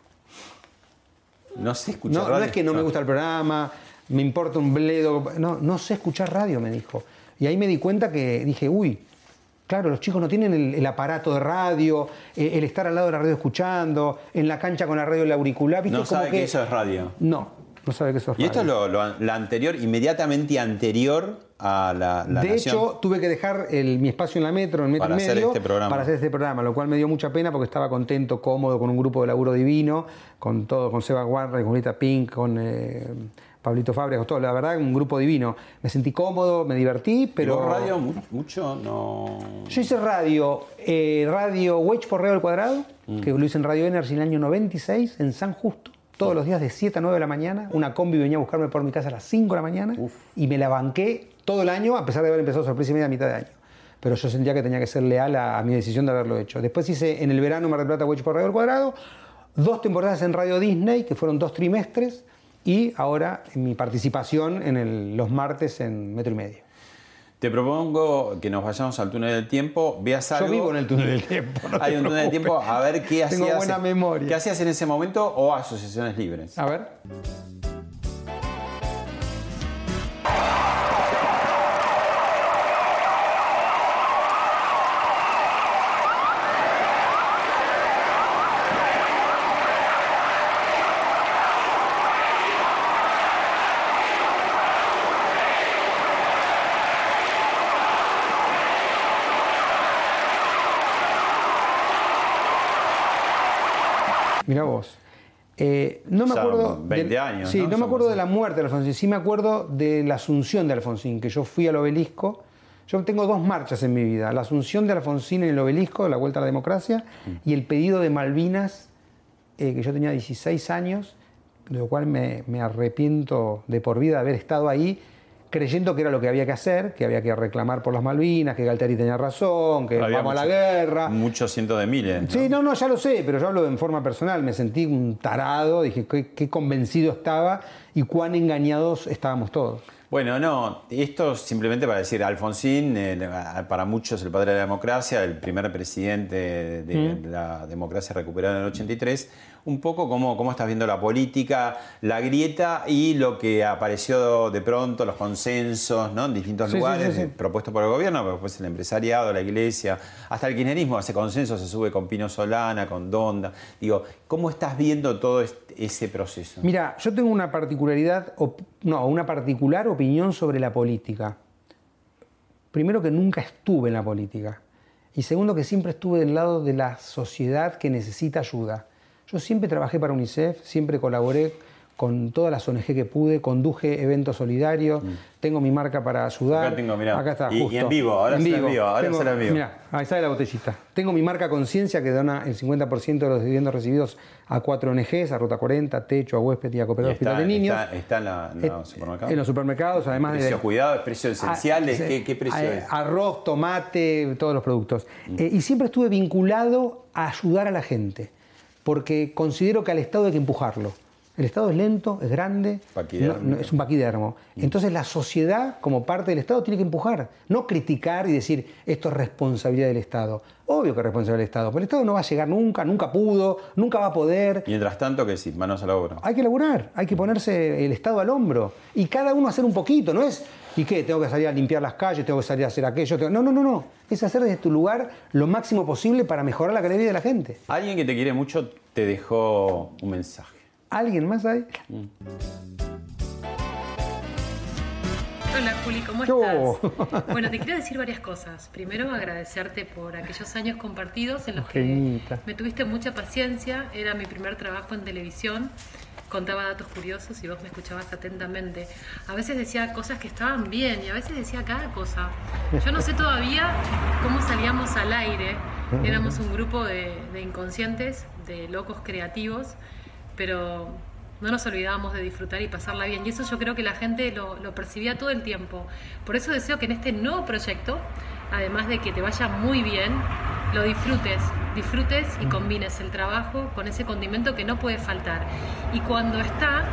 Speaker 1: No sé escuchar
Speaker 2: No,
Speaker 1: radio.
Speaker 2: no es que no me gusta el programa, me importa un bledo. No, no sé escuchar radio, me dijo. Y ahí me di cuenta que dije, uy, claro, los chicos no tienen el, el aparato de radio, eh, el estar al lado de la radio escuchando, en la cancha con la radio el auricular. ¿viste?
Speaker 1: No
Speaker 2: Como
Speaker 1: sabe que... eso es radio.
Speaker 2: No, no sabe que eso es
Speaker 1: Y esto es
Speaker 2: radio.
Speaker 1: lo, lo- la anterior, inmediatamente anterior a la, la
Speaker 2: de
Speaker 1: Nación.
Speaker 2: hecho, tuve que dejar el- mi espacio en la metro, en metro
Speaker 1: Para
Speaker 2: y
Speaker 1: hacer
Speaker 2: medio,
Speaker 1: este programa.
Speaker 2: para hacer este programa, lo cual me dio mucha pena porque estaba contento, cómodo, con un grupo de laburo divino, con todo, con Seba Guarra, con Julieta Pink, con eh, Pablito Fábregas, todo, la verdad, un grupo divino. Me sentí cómodo, me divertí, pero...
Speaker 1: ¿Y vos radio mu- mucho? No.
Speaker 2: Yo hice radio, eh, radio Wedge por Reo al Cuadrado,
Speaker 1: Mm.
Speaker 2: que lo hice en Radio Energy en el año 96, en San Justo, todos los días de 7 a 9 de la mañana. Una combi venía a buscarme por mi casa a las 5 de la mañana y me la banqué todo el año, a pesar de haber empezado sorpresa y media a mitad de año. Pero yo sentía que tenía que ser leal a, a mi decisión de haberlo hecho. Después hice en el verano Mar del Plata Wedge por Reo al Cuadrado, dos temporadas en Radio Disney, que fueron dos trimestres, y ahora mi participación en el- los martes en Metro y Medio.
Speaker 1: Te propongo que nos vayamos al túnel del tiempo, veas
Speaker 2: Yo
Speaker 1: algo.
Speaker 2: vivo en el túnel del tiempo. no
Speaker 1: Hay un túnel del tiempo, a ver qué
Speaker 2: Tengo
Speaker 1: hacías.
Speaker 2: buena memoria.
Speaker 1: ¿Qué hacías en ese momento o asociaciones libres?
Speaker 2: A ver. Mira vos. Eh, no me acuerdo.
Speaker 1: 20
Speaker 2: del-
Speaker 1: años,
Speaker 2: Sí,
Speaker 1: ¿no?
Speaker 2: no, me acuerdo de la muerte de Alfonsín. Sí me acuerdo de la asunción de Alfonsín, que yo fui al obelisco. Yo tengo dos marchas en mi vida: la asunción de Alfonsín en el obelisco, la vuelta a la democracia,
Speaker 1: Mm.
Speaker 2: y el pedido de Malvinas, eh, que yo tenía 16 años, de lo cual me, me arrepiento de por vida de haber estado ahí, creyendo que era lo que había que hacer, que había que reclamar por las Malvinas, que Galtieri tenía razón, que
Speaker 1: Había
Speaker 2: vamos a la guerra.
Speaker 1: Muchos cientos de miles. ¿no?
Speaker 2: Sí, no, no, ya lo sé, pero yo hablo en forma personal. Me sentí un tarado, dije qué, qué convencido estaba y cuán engañados estábamos todos.
Speaker 1: Bueno, no, esto simplemente para decir, Alfonsín, eh, para muchos el padre de la democracia, el primer presidente de
Speaker 2: Mm.
Speaker 1: la democracia recuperada en el 83, un poco cómo, cómo estás viendo la política, la grieta y lo que apareció de pronto, los consensos ¿no? en distintos
Speaker 2: Sí,
Speaker 1: lugares,
Speaker 2: sí, sí.
Speaker 1: eh, propuestos por el gobierno, pero después el empresariado, la iglesia, hasta el kirchnerismo hace consenso, se sube con Pino Solana, con Donda. Digo, ¿cómo estás viendo todo este- ese proceso?
Speaker 2: Mira, yo tengo una particularidad, no, una particular opinión sobre la política. Primero que nunca estuve en la política. Y segundo que siempre estuve del lado de la sociedad que necesita ayuda. Yo siempre trabajé para UNICEF, siempre colaboré con todas las ONG que pude, conduje eventos solidarios, tengo mi marca para ayudar.
Speaker 1: Mm. Acá tengo, mirá.
Speaker 2: Acá está,
Speaker 1: Y- y
Speaker 2: justo.
Speaker 1: en vivo, ahora será en vivo, ahora
Speaker 2: Tengo-
Speaker 1: será en vivo.
Speaker 2: mirá, ahí sale la botellita. Tengo mi marca Conciencia que dona el 50% de los dividendos recibidos a cuatro ONGs, a Ruta 40, Techo, a Huésped y a
Speaker 1: Y está,
Speaker 2: Hospital de Niños.
Speaker 1: está- está en, la- en los
Speaker 2: Eh,
Speaker 1: supermercados.
Speaker 2: En los supermercados, además
Speaker 1: precio
Speaker 2: de...
Speaker 1: cuidado, precios esenciales,
Speaker 2: Ah,
Speaker 1: ¿qué, qué precio
Speaker 2: eh,
Speaker 1: es?
Speaker 2: Arroz, tomate, todos los productos. Eh, y siempre estuve vinculado a ayudar a la gente, porque considero que al Estado hay que empujarlo. El Estado es lento, es grande, no- no- es un paquidermo. Entonces la sociedad, como parte del Estado, tiene que empujar, no criticar y decir esto es responsabilidad del Estado. Obvio que es responsabilidad del Estado, pero el Estado no va a llegar nunca, nunca pudo, nunca va a poder.
Speaker 1: Mientras tanto, que sí, manos a la obra.
Speaker 2: Hay que laburar, hay que ponerse el Estado al hombro y cada uno hacer un poquito, ¿no es? ¿Y qué? Tengo que salir a limpiar las calles, tengo que salir a hacer aquello. tengo- No, no, no, no. Es hacer desde tu lugar lo máximo posible para mejorar la calidad de vida de la gente.
Speaker 1: Alguien que te quiere mucho te dejó un mensaje.
Speaker 2: ¿Alguien más hay?
Speaker 14: Hola Juli, ¿cómo estás? Bueno, te quiero decir varias cosas. Primero, agradecerte por aquellos años compartidos en los que me tuviste mucha paciencia. Era mi primer trabajo en televisión. Contaba datos curiosos y vos me escuchabas atentamente. A veces decía cosas que estaban bien y a veces decía cada cosa. Yo no sé todavía cómo salíamos al aire. Éramos un grupo de, de inconscientes, de locos creativos, pero no nos olvidábamos de disfrutar y pasarla bien. Y eso yo creo que la gente lo, lo percibía todo el tiempo. Por eso deseo que en este nuevo proyecto, además de que te vaya muy bien, lo disfrutes, disfrutes y combines el trabajo con ese condimento que no puede faltar. Y cuando está,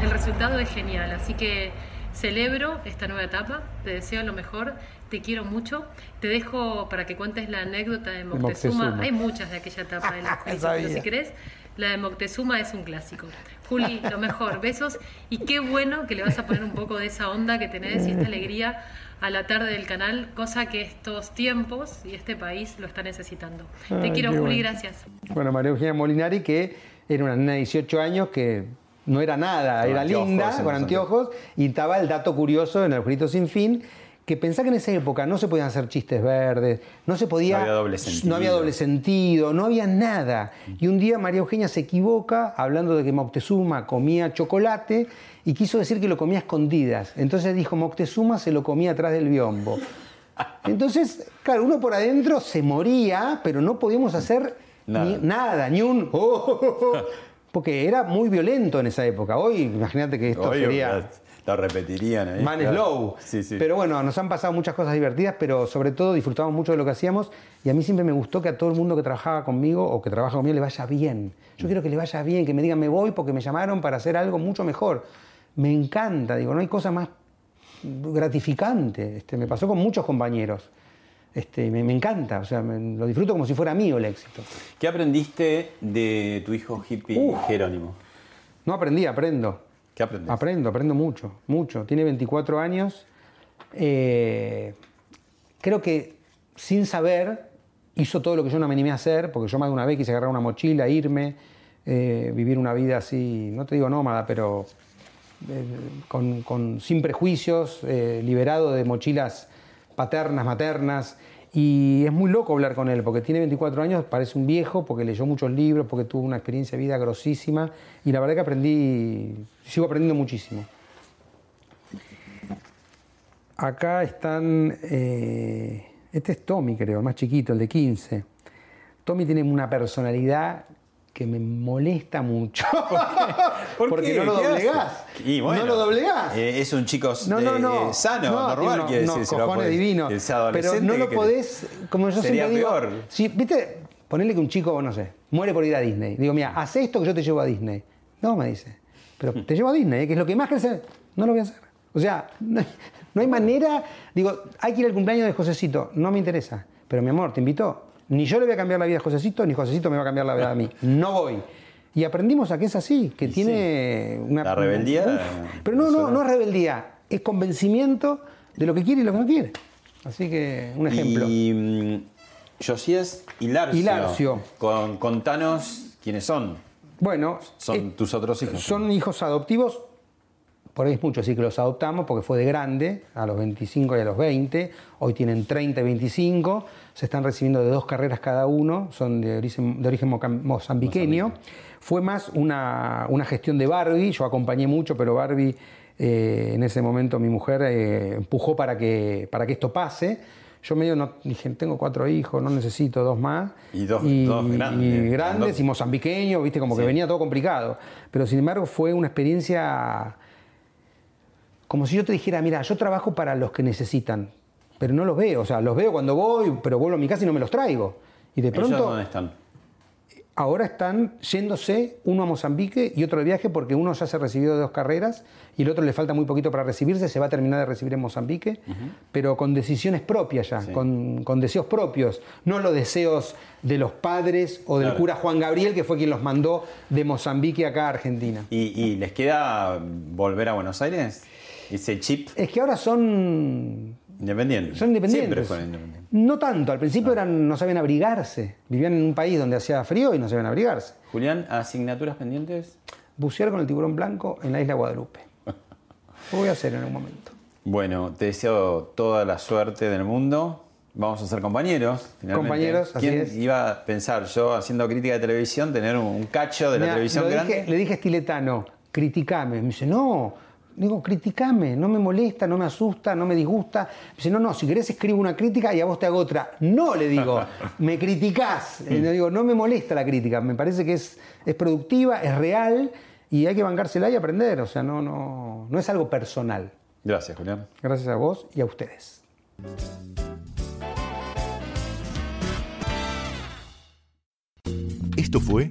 Speaker 14: el resultado es genial. Así que celebro esta nueva etapa, te deseo lo mejor, te quiero mucho. Te dejo para que cuentes la anécdota de Moctezuma.
Speaker 2: Moctezuma.
Speaker 14: Hay muchas de aquella etapa de la
Speaker 2: Sabía.
Speaker 14: si querés, la de Moctezuma es un clásico. Juli, lo mejor, besos y qué bueno que le vas a poner un poco de esa onda que tenés y esta alegría a la tarde del canal, cosa que estos tiempos y este país lo está necesitando. Te quiero, Juli,
Speaker 2: bueno.
Speaker 14: gracias.
Speaker 2: Bueno, María Eugenia Molinari, que era una nena de 18 años que no era nada,
Speaker 1: Con
Speaker 2: era linda, con anteojos, y estaba el dato curioso en el agujerito sin fin, que pensá que en esa época no se podían hacer chistes verdes, no se podía...
Speaker 1: No había doble sentido.
Speaker 2: no había doble sentido, no había nada. Y un día María Eugenia se equivoca hablando de que Moctezuma comía chocolate y quiso decir que lo comía a escondidas. Entonces dijo, Moctezuma se lo comía atrás del biombo. Entonces, claro, uno por adentro se moría, pero no podíamos hacer
Speaker 1: Nada.
Speaker 2: ni nada, ni un... "Oh, oh, oh, oh", porque era muy violento en esa época. Hoy, imagínate que esto
Speaker 1: Oye,
Speaker 2: sería
Speaker 1: Lo repetirían ahí.
Speaker 2: man
Speaker 1: claro.
Speaker 2: slow.
Speaker 1: Sí, sí.
Speaker 2: Pero bueno, nos han pasado muchas cosas divertidas, pero sobre todo disfrutamos mucho de lo que hacíamos y a mí siempre me gustó que a todo el mundo que trabajaba conmigo o que trabaja conmigo le vaya bien. Yo quiero que le vaya bien, que me digan me voy porque me llamaron para hacer algo mucho mejor. Me encanta, digo, no hay cosa más gratificante. Este, me pasó con muchos compañeros. Este, me, me encanta, o sea, me- lo disfruto como si fuera mío el éxito.
Speaker 1: ¿Qué aprendiste de tu hijo hippie
Speaker 2: Uf.
Speaker 1: Jerónimo?
Speaker 2: No aprendí, aprendo.
Speaker 1: ¿Qué aprendiste?
Speaker 2: Aprendo, aprendo mucho, mucho. Tiene 24 años. Eh, creo que sin saber hizo todo lo que yo no me animé a hacer, porque yo más de una vez quise agarrar una mochila, irme, eh, vivir una vida así, no te digo nómada, pero eh, con, sin prejuicios, liberado de mochilas paternas, maternas. Y es muy loco hablar con él, porque tiene 24 años, parece un viejo, porque leyó muchos libros, porque tuvo una experiencia de vida grosísima. Y la verdad que aprendí, sigo aprendiendo muchísimo. Acá están, eh, este es Tommy creo, el más chiquito, el de 15. Tommy tiene una personalidad que me molesta mucho.
Speaker 1: ¿Por
Speaker 2: Porque
Speaker 1: qué?
Speaker 2: no lo doblegás.
Speaker 1: Y bueno,
Speaker 2: no lo doblegás.
Speaker 1: eh, es un chico
Speaker 2: No, no, no.
Speaker 1: eh, sano,
Speaker 2: No,
Speaker 1: normal,
Speaker 2: unos-
Speaker 1: quiere decir. lo
Speaker 2: cojones divinos. Pero no lo podés, como yo
Speaker 1: Sería
Speaker 2: siempre digo.
Speaker 1: peor.
Speaker 2: Si, ¿Viste? Ponerle que un chico, no sé, muere por ir a Disney. Digo, mira, haz esto que yo te llevo a Disney. No, me dice. Pero te llevo a Disney, ¿eh? que es lo que más crece. No lo voy a hacer. O sea, no hay, no hay manera. Digo, hay que ir al cumpleaños de Josecito. No me interesa. Pero mi amor, te invitó. Ni yo le voy a cambiar la vida a Josecito, ni Josecito me va a cambiar la vida a mí. No voy. Y aprendimos a que es así, que tiene una.
Speaker 1: La rebeldía,
Speaker 2: Uf. Pero no, no, no es rebeldía. Es convencimiento de lo que quiere y lo que no quiere. Así que, un ejemplo.
Speaker 1: Y mm, Josías y Larcio.
Speaker 2: Y Larcio.
Speaker 1: Con, contanos quiénes son.
Speaker 2: Bueno,
Speaker 1: Son
Speaker 2: eh,
Speaker 1: tus otros hijos.
Speaker 2: son hijos adoptivos. Por ahí es mucho decir que los adoptamos porque fue de grande, a los 25 y a los 20. Hoy tienen 30 y 25. Se están recibiendo de dos carreras cada uno. Son de origen, de origen moca- mozambiqueño. Fue más una, una gestión de Barbie. Yo acompañé mucho, pero Barbie, eh, en ese momento, mi mujer eh, empujó para que, para que esto pase. Yo medio no, dije, tengo cuatro hijos, no necesito dos más.
Speaker 1: Y dos- dos grandes,
Speaker 2: y grandes
Speaker 1: grandotes.
Speaker 2: y mozambiqueños, viste, como que venía todo complicado. Pero sin embargo fue una experiencia como si yo te dijera, mira, yo trabajo para los que necesitan, pero no los veo. O sea, los veo cuando voy, pero vuelvo a mi casa y no me los traigo. Y de
Speaker 1: ¿Ellos
Speaker 2: pronto,
Speaker 1: dónde están?
Speaker 2: ahora están yéndose uno a Mozambique y otro de viaje porque uno ya se recibió de dos carreras y el otro le falta muy poquito para recibirse, se va a terminar de recibir en Mozambique, pero con decisiones propias ya, con, con deseos propios, no los deseos de los padres o del
Speaker 1: Claro.
Speaker 2: cura Juan Gabriel, que fue quien los mandó de Mozambique acá a Argentina.
Speaker 1: ¿Y, y les queda volver a Buenos Aires? ¿Ese chip
Speaker 2: Es que ahora son
Speaker 1: independiente?
Speaker 2: Son independientes.
Speaker 1: Siempre fueron independientes.
Speaker 2: No tanto, al principio eran, no sabían abrigarse. Vivían en un país donde hacía frío y no sabían abrigarse.
Speaker 1: Julián, ¿asignaturas pendientes?
Speaker 2: Bucear con el tiburón blanco en la isla Guadalupe. Lo voy a hacer en un momento.
Speaker 1: Bueno, te deseo toda la suerte del mundo. Vamos a ser compañeros. Finalmente.
Speaker 2: Compañeros, así
Speaker 1: ¿Quién
Speaker 2: es.
Speaker 1: iba a pensar yo, haciendo crítica de televisión, tener un, un cacho de la televisión grande?
Speaker 2: dije- le dije a Stiletano, criticame. Me dice, no. Digo, criticame, no me molesta, no me asusta, no me disgusta. Dice, no, no, si querés escribo una crítica y a vos te hago otra. No, le digo, me criticás. Eh, Le digo, no me molesta la crítica, me parece que es, es productiva, es real y hay que bancársela y aprender. O sea, no, no, no es algo personal.
Speaker 1: Gracias, Julián.
Speaker 2: Gracias a vos y a ustedes.
Speaker 15: Esto fue